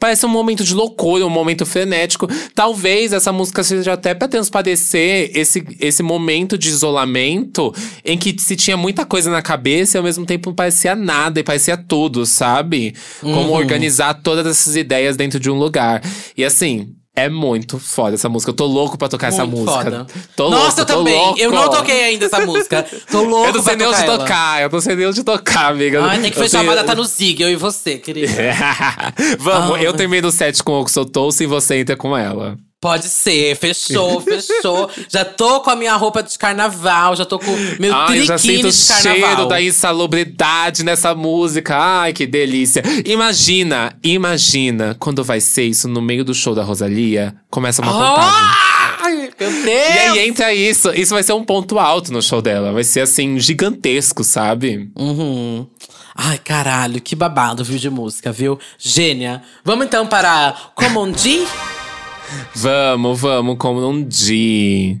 Parece um momento de loucura, um momento frenético. Talvez essa música seja até pra transparecer esse, esse momento de isolamento em que se tinha muita coisa na cabeça e ao mesmo tempo não parecia nada e parecia tudo, sabe? Como Uhum. organizar todas essas ideias dentro de um lugar. E assim. É muito foda essa música. Eu tô louco pra tocar essa Muito música. foda. Tô Nossa, louco, eu também. louco. Eu não toquei ainda essa música. Tô louco Eu não sei nem onde tocar ela. tocar. Eu não sei nem onde tocar, amiga. Ai, tem que fechar a tenho- data no Zig, eu e você, querida. Vamos, Ah. eu termino o set com o Oxotouce e você entra com ela. Pode ser, fechou, fechou. já tô com a minha roupa de carnaval, já tô com meu Ai, eu já sinto triquine de carnaval. cheiro da insalubridade nessa música. Ai, que delícia. Imagina, imagina quando vai ser isso no meio do show da Rosalia. Começa uma contagem. Ai, meu Deus! E aí entra isso. Isso vai ser um ponto alto no show dela. Vai ser assim, gigantesco, sabe? Uhum. Ai, caralho, que babado, viu, de música, viu? Gênia. Vamos então para Common D? Vamos, vamos, como um dia.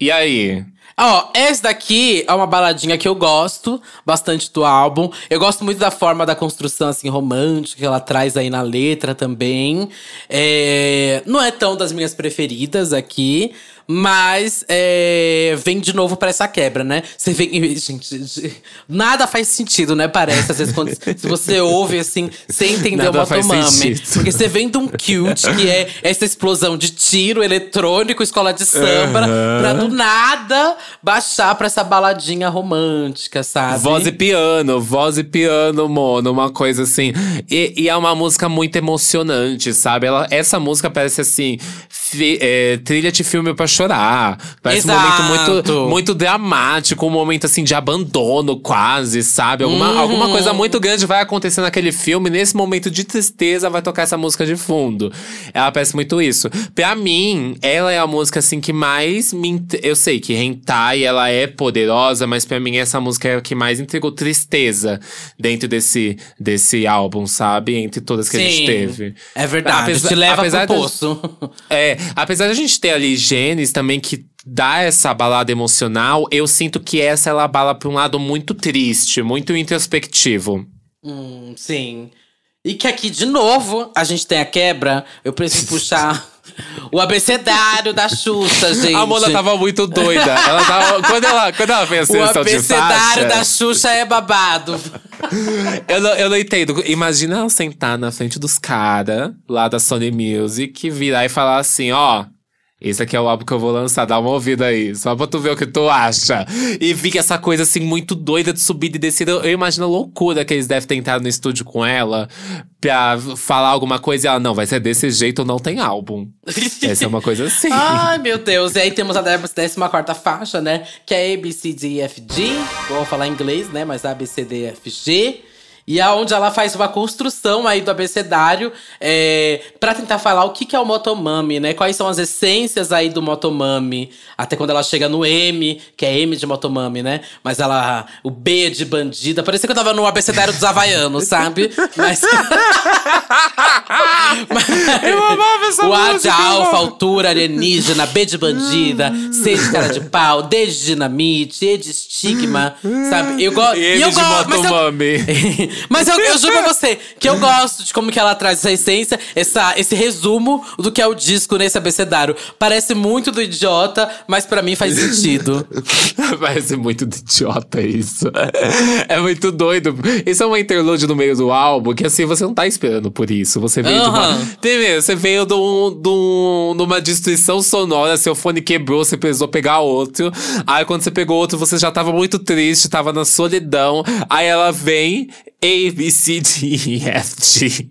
E aí? Ó, essa daqui é uma baladinha que eu gosto bastante do álbum. Eu gosto muito da forma da construção, assim, romântica que ela traz aí na letra também. É... Não é tão das minhas preferidas aqui, mas é, vem de novo para essa quebra, né? Você vem. Gente, nada faz sentido, né? Parece, às vezes, quando, se você ouve assim, sem entender nada o Motomami. Porque você vem de um cute, que é essa explosão de tiro eletrônico, escola de samba, uhum. pra do nada baixar pra essa baladinha romântica, sabe? Voz e piano, voz e piano, mono, uma coisa assim. E, e é uma música muito emocionante, sabe? Ela, essa música parece assim, fi, é, trilha de filme pra chorar. Parece Exato. um momento muito, muito dramático, um momento assim de abandono, quase, sabe? Alguma, uhum. alguma coisa muito grande vai acontecer naquele filme. Nesse momento de tristeza, vai tocar essa música de fundo. Ela parece muito isso. Pra mim, ela é a música assim que mais me. Eu sei que Hentai ela é poderosa, mas pra mim essa música é a que mais entregou tristeza dentro desse, desse álbum, sabe? Entre todas que Sim, a gente teve. É verdade. Apesar, te leva apesar pro poço. De, é, apesar de a gente ter ali Gênesis também que dá essa balada emocional, eu sinto que essa ela bala pra um lado muito triste, muito introspectivo. Hum, sim. E que aqui, de novo, a gente tem a quebra. Eu preciso puxar o abecedário da Xuxa, gente. A Mona tava muito doida. Ela tava, quando, ela, quando ela fez a seleção de faixa… O abecedário da Xuxa é babado. eu, não, eu não entendo. Imagina ela sentar na frente dos caras, lá da Sony Music, virar e falar assim, ó… Esse aqui é o álbum que eu vou lançar, dá uma ouvida aí, só pra tu ver o que tu acha. E vi essa coisa assim muito doida de subida e descida. Eu imagino a loucura que eles devem ter entrado no estúdio com ela pra falar alguma coisa e ela, não, vai ser desse jeito ou não tem álbum. Essa é uma coisa assim. Ai, meu Deus. E aí temos a 14 faixa, né? Que é A, B, C, D, E, F, G. Vou falar em inglês, né? Mas A, B, C, D, E, F, G. E aonde ela faz uma construção aí do abecedário é, para tentar falar o que, que é o motomami, né? Quais são as essências aí do motomami. Até quando ela chega no M, que é M de motomami, né? Mas ela. O B é de bandida. Parecia que eu tava no abecedário dos havaianos, sabe? Mas. eu amava essa O A de alfa, altura, alienígena, B de bandida, C de cara de pau, D de dinamite, E de estigma, sabe? Eu gosto. E eu gosto. Mas, mas eu, eu juro pra você que eu gosto de como que ela traz essa essência, essa, esse resumo do que é o disco nesse abecedário. Parece muito do idiota, mas para mim faz sentido. Parece muito do idiota isso. É muito doido. Isso é uma interlude no meio do álbum que assim você não tá esperando por isso. Você veio de uma. Você veio de, um, de, um, de uma destruição sonora, seu fone quebrou, você precisou pegar outro. Aí quando você pegou outro, você já tava muito triste, tava na solidão. Aí ela vem a, B, C, D, E, F, G.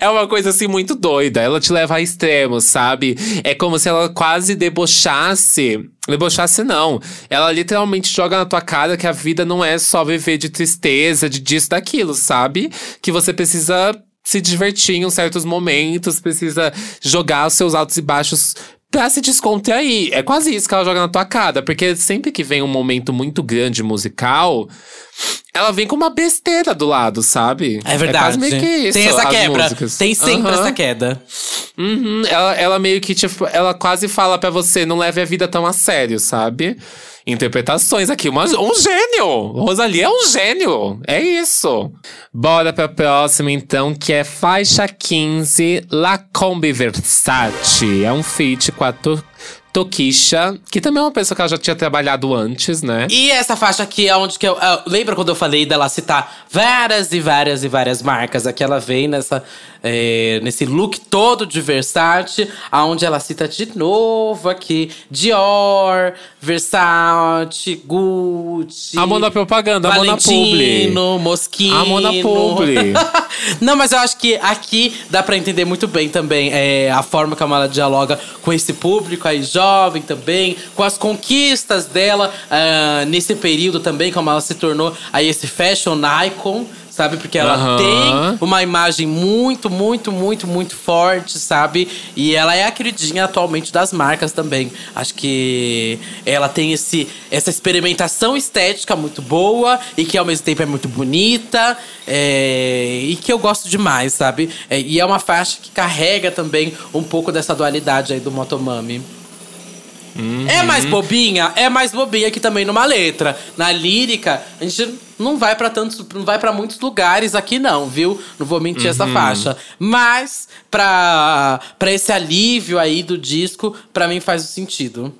É uma coisa assim muito doida. Ela te leva a extremos, sabe? É como se ela quase debochasse. Debochasse, não. Ela literalmente joga na tua cara que a vida não é só viver de tristeza, de disso, daquilo, sabe? Que você precisa se divertir em certos momentos, precisa jogar os seus altos e baixos pra se descontrair. É quase isso que ela joga na tua cara. Porque sempre que vem um momento muito grande musical, ela vem com uma besteira do lado, sabe? É verdade. É meio que isso, Tem essa quebra. Músicas. Tem sempre uhum. essa queda. Uhum. Ela, ela meio que, tipo, ela quase fala para você, não leve a vida tão a sério, sabe? Interpretações aqui. Uma, um gênio! Rosalie é um gênio! É isso! Bora pra próxima, então, que é faixa 15, La Combi Versace. É um feat com a Tokisha, que também é uma pessoa que ela já tinha trabalhado antes, né? E essa faixa aqui é onde que eu. eu lembra quando eu falei dela citar várias e várias e várias marcas? Aqui ela vem nessa, é, nesse look todo de Versace, aonde ela cita de novo aqui Dior, Versace, Gucci. Amor na propaganda, amor na publi. Moschino. Amor na publi. Não, mas eu acho que aqui dá para entender muito bem também é, a forma como ela dialoga com esse público aí jovem também, com as conquistas dela uh, nesse período também, como ela se tornou aí esse fashion icon sabe? Porque ela Aham. tem uma imagem muito, muito, muito, muito forte, sabe? E ela é a queridinha atualmente das marcas também. Acho que ela tem esse, essa experimentação estética muito boa e que ao mesmo tempo é muito bonita é, e que eu gosto demais, sabe? É, e é uma faixa que carrega também um pouco dessa dualidade aí do Motomami. É mais bobinha? É mais bobinha que também numa letra. Na lírica, a gente não vai pra tantos, não vai para muitos lugares aqui não, viu? Não vou mentir essa faixa. Mas pra para esse alívio aí do disco, pra mim faz sentido.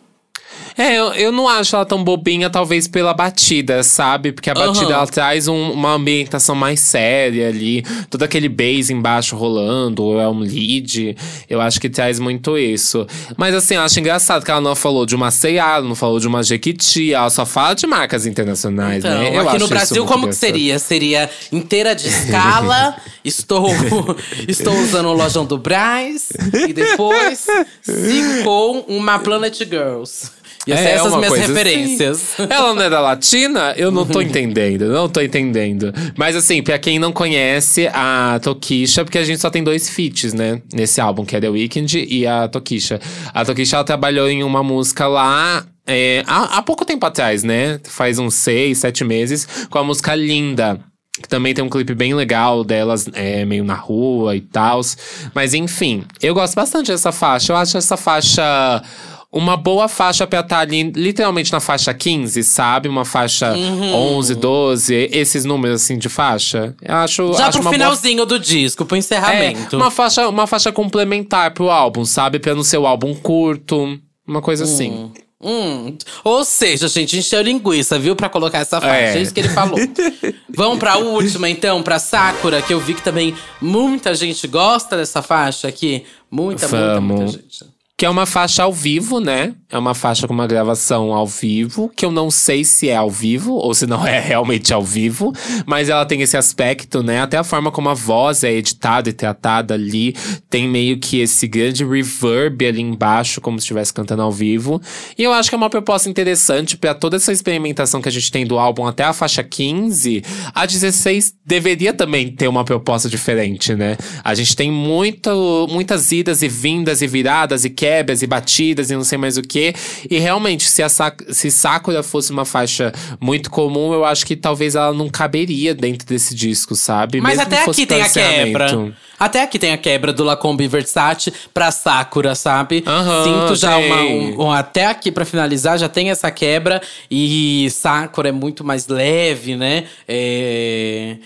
É, eu, eu não acho ela tão bobinha, talvez pela batida, sabe? Porque a batida Aham. ela traz um- uma ambientação mais séria ali, todo aquele bass embaixo rolando, ou é um lead. Eu acho que traz muito isso. Mas assim, eu acho engraçado que ela não falou de uma C&A, não falou de uma Jequiti, ela só fala de marcas internacionais, Então, né? Eu aqui no Brasil, como que seria? Seria inteira de escala, estou, estou usando o lojão do Braz, e depois sigo com uma Planet Girls. E É, essas uma minhas coisa referências. Ela não é da Latina? Eu não tô entendendo, não tô entendendo. Mas assim, pra quem não conhece a Tokisha, porque a gente só tem dois feats, né? Nesse álbum, que é The Weeknd e a Tokisha. A Tokisha, ela trabalhou em uma música lá… é, há, há pouco tempo atrás, né? Faz uns seis, sete meses, com a música Linda. Que também tem um clipe bem legal delas, é, meio na rua e tal. Mas enfim, eu gosto bastante dessa faixa. Eu acho essa faixa uma boa faixa pra estar ali, literalmente na faixa 15, sabe? Uma faixa Uhum. 11, 12, esses números assim de faixa. Eu acho. Já acho pro uma boa finalzinho do disco, pro é, encerramento. uma faixa, uma faixa complementar pro álbum, sabe? Pra não ser o álbum curto, uma coisa assim. Hum, ou seja, gente, encheu linguiça, viu? Pra colocar essa faixa. É. É isso que ele falou. Vamos pra última, então, pra Sakura, que eu vi que também muita gente gosta dessa faixa aqui. Muita, muita, muita gente. Que é uma faixa ao vivo, né? É uma faixa com uma gravação ao vivo, que eu não sei se é ao vivo ou se não é realmente ao vivo, mas ela tem esse aspecto, né? Até a forma como a voz é editada e tratada ali, tem meio que esse grande reverb ali embaixo, como se estivesse cantando ao vivo. E eu acho que é uma proposta interessante pra toda essa experimentação que a gente tem do álbum até a faixa 15. A 16 deveria também ter uma proposta diferente, né? A gente tem muito, muitas idas e vindas e viradas e quebras e batidas e não sei mais o que. E realmente, se, a Sak- se Sakura fosse uma faixa muito comum, eu acho que talvez ela não caberia dentro desse disco, sabe? Mas Mesmo até aqui tem a quebra. Até aqui tem a quebra do Lacombe Versace pra Sakura, sabe? Aham, Sinto já uma, um- um- Até aqui pra finalizar, já tem essa quebra. E Sakura é muito mais leve, né? É.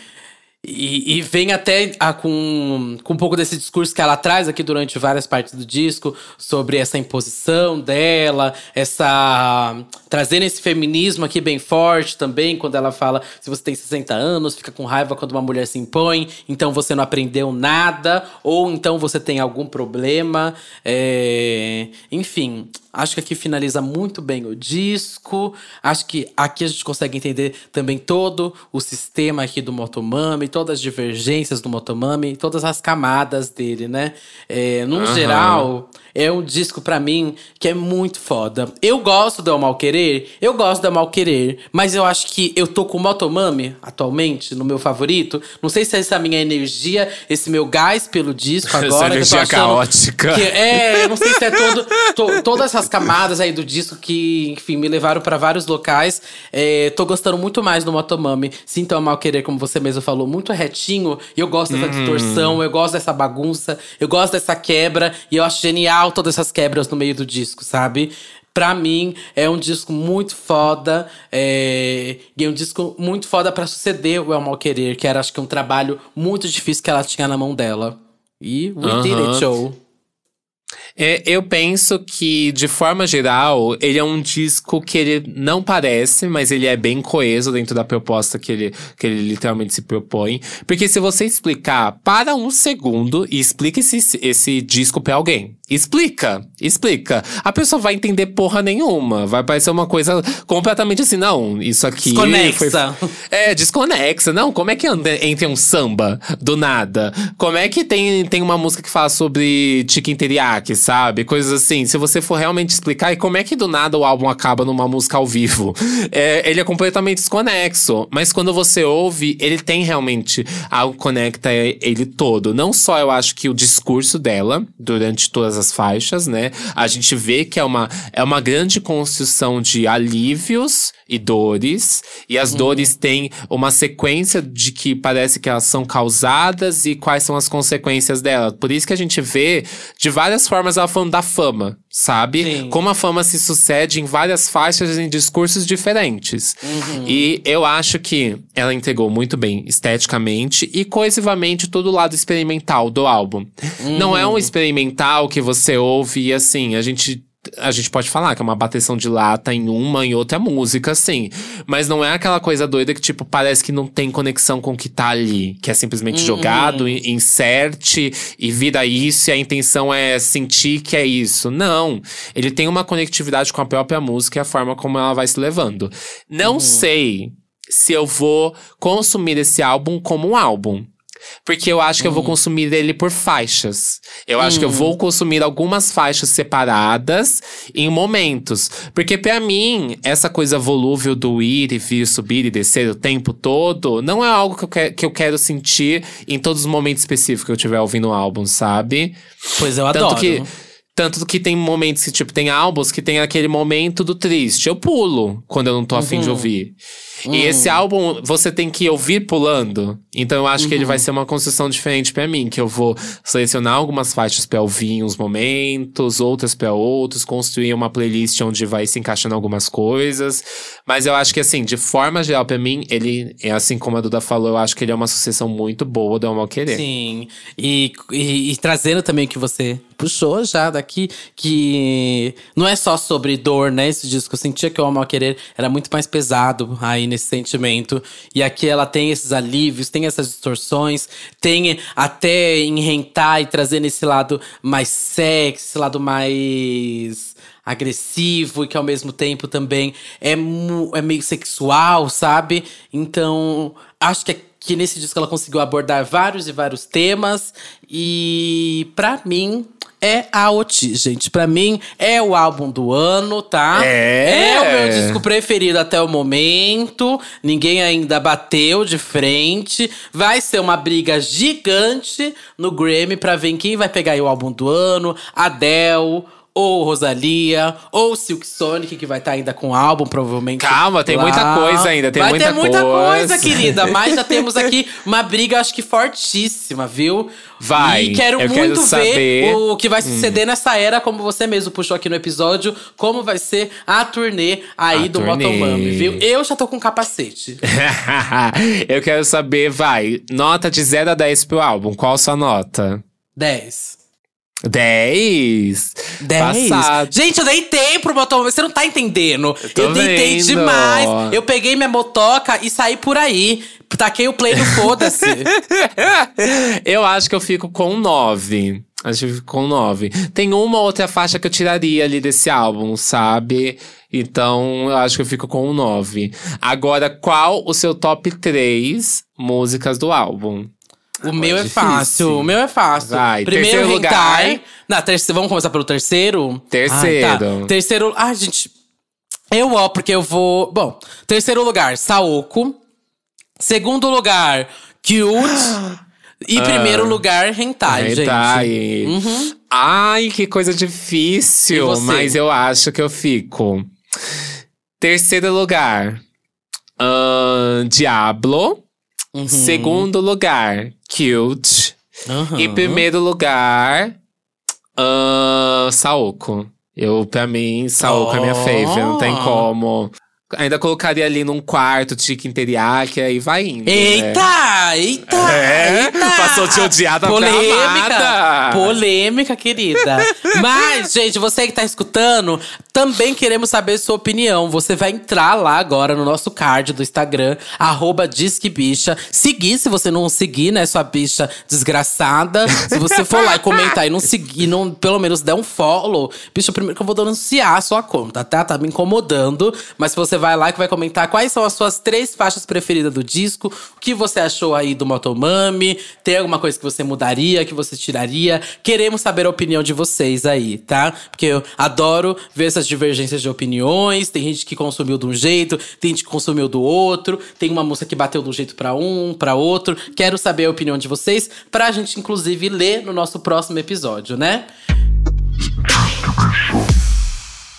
E, e vem até a- com, com um pouco desse discurso que ela traz aqui durante várias partes do disco sobre essa imposição dela, essa. trazendo esse feminismo aqui bem forte também, quando ela fala: se você tem 60 anos, fica com raiva quando uma mulher se impõe, então você não aprendeu nada, ou então você tem algum problema. É, Enfim, acho que aqui finaliza muito bem o disco. Acho que aqui a gente consegue entender também todo o sistema aqui do Motomami, todas as divergências do Motomami, todas as camadas dele, né? É, num Aham. geral, é um disco pra mim que é muito foda. Eu gosto do Mal Querer, eu gosto do Mal Querer, mas eu acho que eu tô com o Motomami atualmente no meu favorito. Não sei se é essa minha energia, esse meu gás pelo disco agora. Essa energia caótica. que- é, eu não sei se é todo, to- todas essas camadas aí do disco que, enfim, me levaram pra vários locais. É, tô gostando muito mais do Motomami. Sinto Mal Querer, como você mesmo falou, muito retinho. E eu gosto dessa distorção, eu gosto dessa bagunça, eu gosto dessa quebra. E eu acho genial todas essas quebras no meio do disco, sabe? Pra mim, é um disco muito foda. É, e é um disco muito foda pra suceder o El Mal Querer, que era, acho que, um trabalho muito difícil que ela tinha na mão dela. E we did it, show. É, eu penso que, de forma geral, ele é um disco que ele não parece, mas ele é bem coeso dentro da proposta que ele, que ele literalmente se propõe. Porque se você explicar, para um segundo e explica esse, esse disco pra alguém. Explica, explica. A pessoa vai entender porra nenhuma. Vai parecer uma coisa completamente assim, não, isso aqui. Desconexa. Foi... É, desconexa. Não, como é que anda, entra um samba do nada? Como é que tem, tem uma música que fala sobre chicken teriyaki, sabe? Coisas assim. Se você for realmente explicar, e como é que do nada o álbum acaba numa música ao vivo? É, ele é completamente desconexo. Mas quando você ouve, ele tem realmente algo que conecta ele todo. Não só eu acho que o discurso dela, durante todas as essas faixas, né? A gente vê que é uma, é uma grande construção de alívios e dores. E as uhum. dores têm uma sequência de que parece que elas são causadas e quais são as consequências dela. Por isso que a gente vê de várias formas ela falando da fama, sabe? Sim. Como a fama se sucede em várias faixas em discursos diferentes. Uhum. E eu acho que ela entregou muito bem esteticamente e coesivamente todo o lado experimental do álbum. Uhum. Não é um experimental que você ouve e assim, a gente a gente pode falar que é uma bateção de lata em uma e outra música, sim. Mas não é aquela coisa doida que, tipo, parece que não tem conexão com o que tá ali. Que é simplesmente uhum. jogado, inserte e vira isso e a intenção é sentir que é isso. Não. Ele tem uma conectividade com a própria música e a forma como ela vai se levando. Não uhum. sei se eu vou consumir esse álbum como um álbum. Porque eu acho que eu vou hum. consumir ele por faixas. Eu acho que eu vou hum. consumir algumas faixas separadas em momentos. Porque para mim, essa coisa volúvel do ir e vir, subir e descer o tempo todo, não é algo que eu, que, que eu quero sentir em todos os momentos específicos que eu estiver ouvindo o álbum, sabe? Pois eu Tanto adoro. Que, tanto que tem momentos que, tipo, tem álbuns que tem aquele momento do triste. Eu pulo quando eu não tô afim de uhum. ouvir. Hum. E esse álbum você tem que ouvir pulando. Então eu acho uhum. que ele vai uhum. ser uma construção diferente para mim, que eu vou selecionar algumas faixas para ouvir em uns momentos, outras para outros, construir uma playlist onde vai se encaixando algumas coisas. Mas eu acho que assim, de forma geral para mim, ele é assim como a Duda falou, eu acho que ele é uma sucessão muito boa do Mal Querer. Sim. E, e, e trazendo também o que você puxou já daqui, que não é só sobre dor, né? Esse disco eu sentia que o Mal Querer era muito mais pesado aí nesse sentimento. E aqui ela tem esses alívios, tem essas distorções, tem até em rentar e trazer esse lado mais sexy, esse lado mais agressivo e que ao mesmo tempo também é, é meio sexual, sabe? Então, acho que, que nesse disco ela conseguiu abordar vários e vários temas e para mim é a Oti, gente. Pra mim, é o álbum do ano, tá? É. É o meu disco preferido até o momento. Ninguém ainda bateu de frente. Vai ser uma briga gigante no Grammy pra ver quem vai pegar o álbum do ano. Adele ou Rosalia, ou Silk Sonic, que vai estar tá ainda com o álbum, provavelmente. Calma, tem lá. muita coisa ainda, tem vai muita ter muita coisa. querida. Mas já temos aqui uma briga, acho que fortíssima, viu? Vai. E quero muito quero ver saber. o que vai suceder hum. nessa era, como você mesmo puxou aqui no episódio, como vai ser a turnê aí a do. Motomami, viu? Eu já tô com capacete. Eu quero saber, vai, nota de 0 a 10 pro álbum, qual sua nota? 10. 10. 10. Passado. Gente, eu deitei pro motor. Você não tá entendendo. Eu, eu deitei vendo. demais. Eu peguei minha motoca e saí por aí. Taquei o play no foda-se. eu acho que eu fico com 9. Acho que eu fico com 9. Tem uma outra faixa que eu tiraria ali desse álbum, sabe? Então, eu acho que eu fico com um 9. Agora, qual o seu top 3 músicas do álbum? O meu é, fácil. O meu é fácil. Vai, Primeiro lugar. Na terceiro, vamos começar pelo terceiro? Terceiro. Ah, tá. Terceiro. Ai, gente. Eu, ó, porque eu vou. Bom, terceiro lugar, Saoko. Segundo lugar, Cute. E ah, primeiro lugar, Hentai, hentai. gente. Uhum. Ai, que coisa difícil. Mas eu acho que eu fico. Terceiro lugar, uh, Diablo. Uhum. Segundo lugar, Cute. Uhum. Em primeiro lugar, uh, Saoko. Eu, pra mim, Saoko oh. é minha fave, não tem como. Ainda colocaria ali num quarto, tique interiaque, aí vai indo. Eita! Né? Eita! É, eita. passou de odiada pra Polêmica! amada. Polêmica, querida. Mas, gente, você que tá escutando, também queremos saber sua opinião. Você vai entrar lá agora no nosso card do Instagram, arroba Disquebicha. Seguir, se você não seguir, né, sua bicha desgraçada. Se você for lá e comentar e não seguir, não, pelo menos der um follow, bicho, primeiro que eu vou denunciar a sua conta, tá? Tá me incomodando. Mas se você vai lá que vai comentar quais são as suas três faixas preferidas do disco, o que você achou aí do Motomami, tem alguma coisa que você mudaria, que você tiraria. Queremos saber a opinião de vocês aí, tá? Porque eu adoro ver essas divergências de opiniões. Tem gente que consumiu de um jeito, tem gente que consumiu do outro, tem uma música que bateu de um jeito para um, para outro. Quero saber a opinião de vocês pra gente inclusive ler no nosso próximo episódio, né?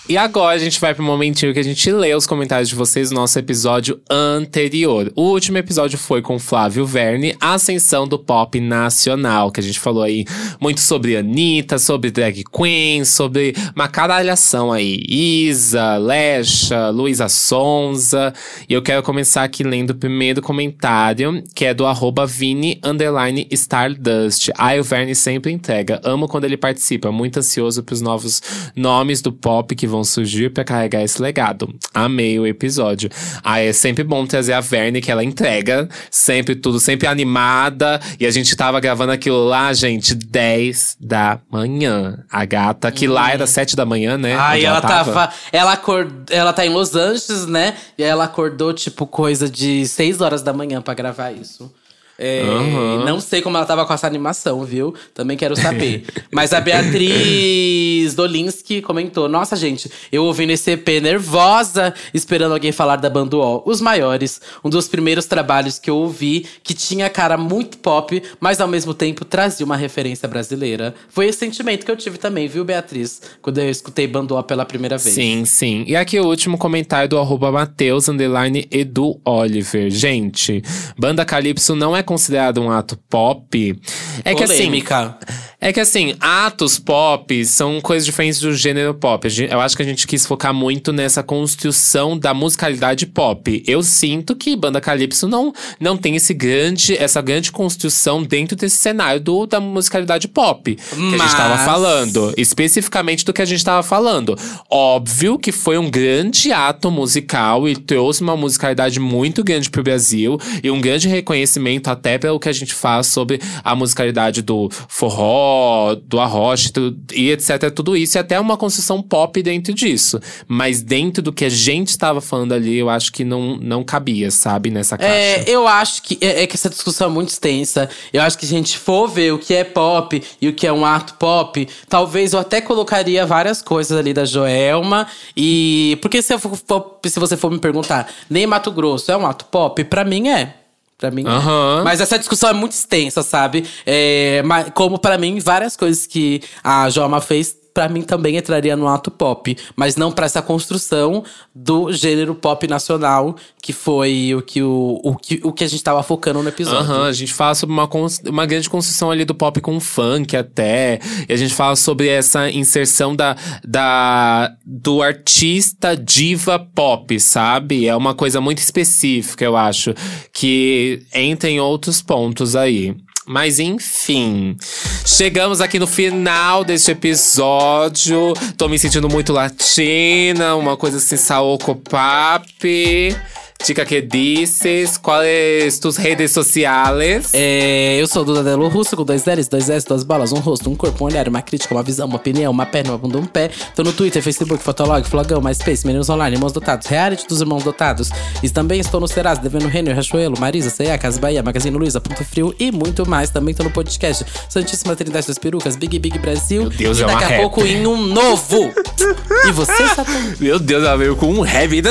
E agora a gente vai pro momentinho que a gente lê os comentários de vocês no nosso episódio anterior. O último episódio foi com Flávio Verne, a ascensão do pop nacional, que a gente falou aí muito sobre Anitta, sobre drag queen, sobre uma caralhação aí. Isa, Lecha, Luísa Sonza. E eu quero começar aqui lendo o primeiro comentário, que é do arroba Vini underline Stardust. Ai, o Verne sempre entrega. Amo quando ele participa. Muito ansioso pros novos nomes do pop que vão surgir para carregar esse legado. Amei o episódio. Ah, é sempre bom trazer a Verne, que ela entrega, sempre tudo, sempre animada. E a gente tava gravando aquilo lá, gente, 10 da manhã. A gata, que lá era 7 da manhã, né? Ai, onde ela tava. Ela, acord... ela tá em Los Angeles, né? E aí ela acordou, tipo, coisa de 6 horas da manhã pra gravar isso. É, Aham. Não sei como ela tava com essa animação, viu? Também quero saber. Mas a Beatriz Dolinski comentou: Nossa, gente, eu ouvindo esse EP nervosa, esperando alguém falar da banda UOL. Os Maiores, um dos primeiros trabalhos que eu ouvi, que tinha cara muito pop, mas ao mesmo tempo trazia uma referência brasileira. Foi esse sentimento que eu tive também, viu, Beatriz? Quando eu escutei banda UOL pela primeira vez. Sim, sim. E aqui o último comentário do arroba Mateus, underline Edu Oliver. Gente, Banda Calypso não é considerado um ato pop. É que assim… Polêmica. É que assim, atos pop são coisas diferentes do gênero pop. Eu acho que a gente quis focar muito nessa construção da musicalidade pop. Eu sinto que Banda Calypso não, não tem esse grande, essa grande construção dentro desse cenário do, da musicalidade pop. Que a gente tava Mas- falando. Especificamente do que a gente tava falando. Óbvio que foi um grande ato musical e trouxe uma musicalidade muito grande pro Brasil. E um grande reconhecimento até pelo que a gente faz sobre a musicalidade do forró, do arrocha tu- e etc. Tudo isso. E até uma construção pop dentro disso. Mas dentro do que a gente estava falando ali, eu acho que não, não cabia, sabe? Nessa caixa. É, eu acho que é, é que essa discussão é muito extensa. Eu acho que se a gente for ver o que é pop e o que é um ato pop, talvez eu até colocaria várias coisas ali da Joelma. E. Porque se, for- se você for me perguntar, nem Mato Grosso é um ato pop? Pra mim é. Pra mim. Aham. Mas essa discussão é muito extensa, sabe? É, como pra mim, várias coisas que a Joelma fez. Pra mim também entraria no ato pop, mas não pra essa construção do gênero pop nacional, que foi o que, o, o, que, o que a gente tava focando no episódio. Aham, a gente fala sobre uma, uma grande construção ali do pop com funk até. E a gente fala sobre essa inserção da, da, do artista diva pop, sabe? É uma coisa muito específica, eu acho. Que entra em outros pontos aí. Mas enfim, chegamos aqui no final deste episódio. Tô me sentindo muito latina, uma coisa assim, saoco papi. Chica que dices, quais tus redes sociales? É, eu sou o Duda Delo Russo, com dois L's, dois S, duas balas, um rosto, um corpo, um olhar, uma crítica, uma visão, uma opinião, uma perna, uma bunda, um pé. Tô no Twitter, Facebook, Fotolog, Flogão, MySpace, Meninos Online, Irmãos Dotados, Reality dos Irmãos Dotados. E também estou no Serasa, Devendo Renner, Rachuelo, Marisa, C&A, Casa Bahia, Magazine Luiza, Ponto Frio e muito mais. Também tô no podcast Santíssima Trindade das Perucas, Big Big Brasil. Meu Deus, e é uma daqui a rap. pouco em um novo. e você, Satã? Meu Deus, ela veio com um heavy.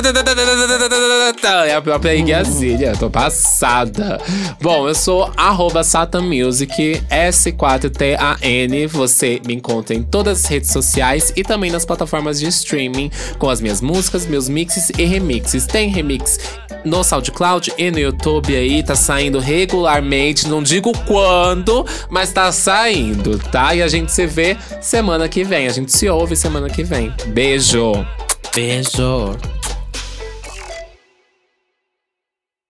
É a própria Igazilha, tô passada. Bom, eu sou arroba Music, S4TAN. Você me encontra em todas as redes sociais e também nas plataformas de streaming com as minhas músicas, meus mixes e remixes. Tem remix no SoundCloud e no YouTube aí, tá saindo regularmente. Não digo quando, mas tá saindo, tá? E a gente se vê semana que vem. A gente se ouve semana que vem. Beijo! Beijo.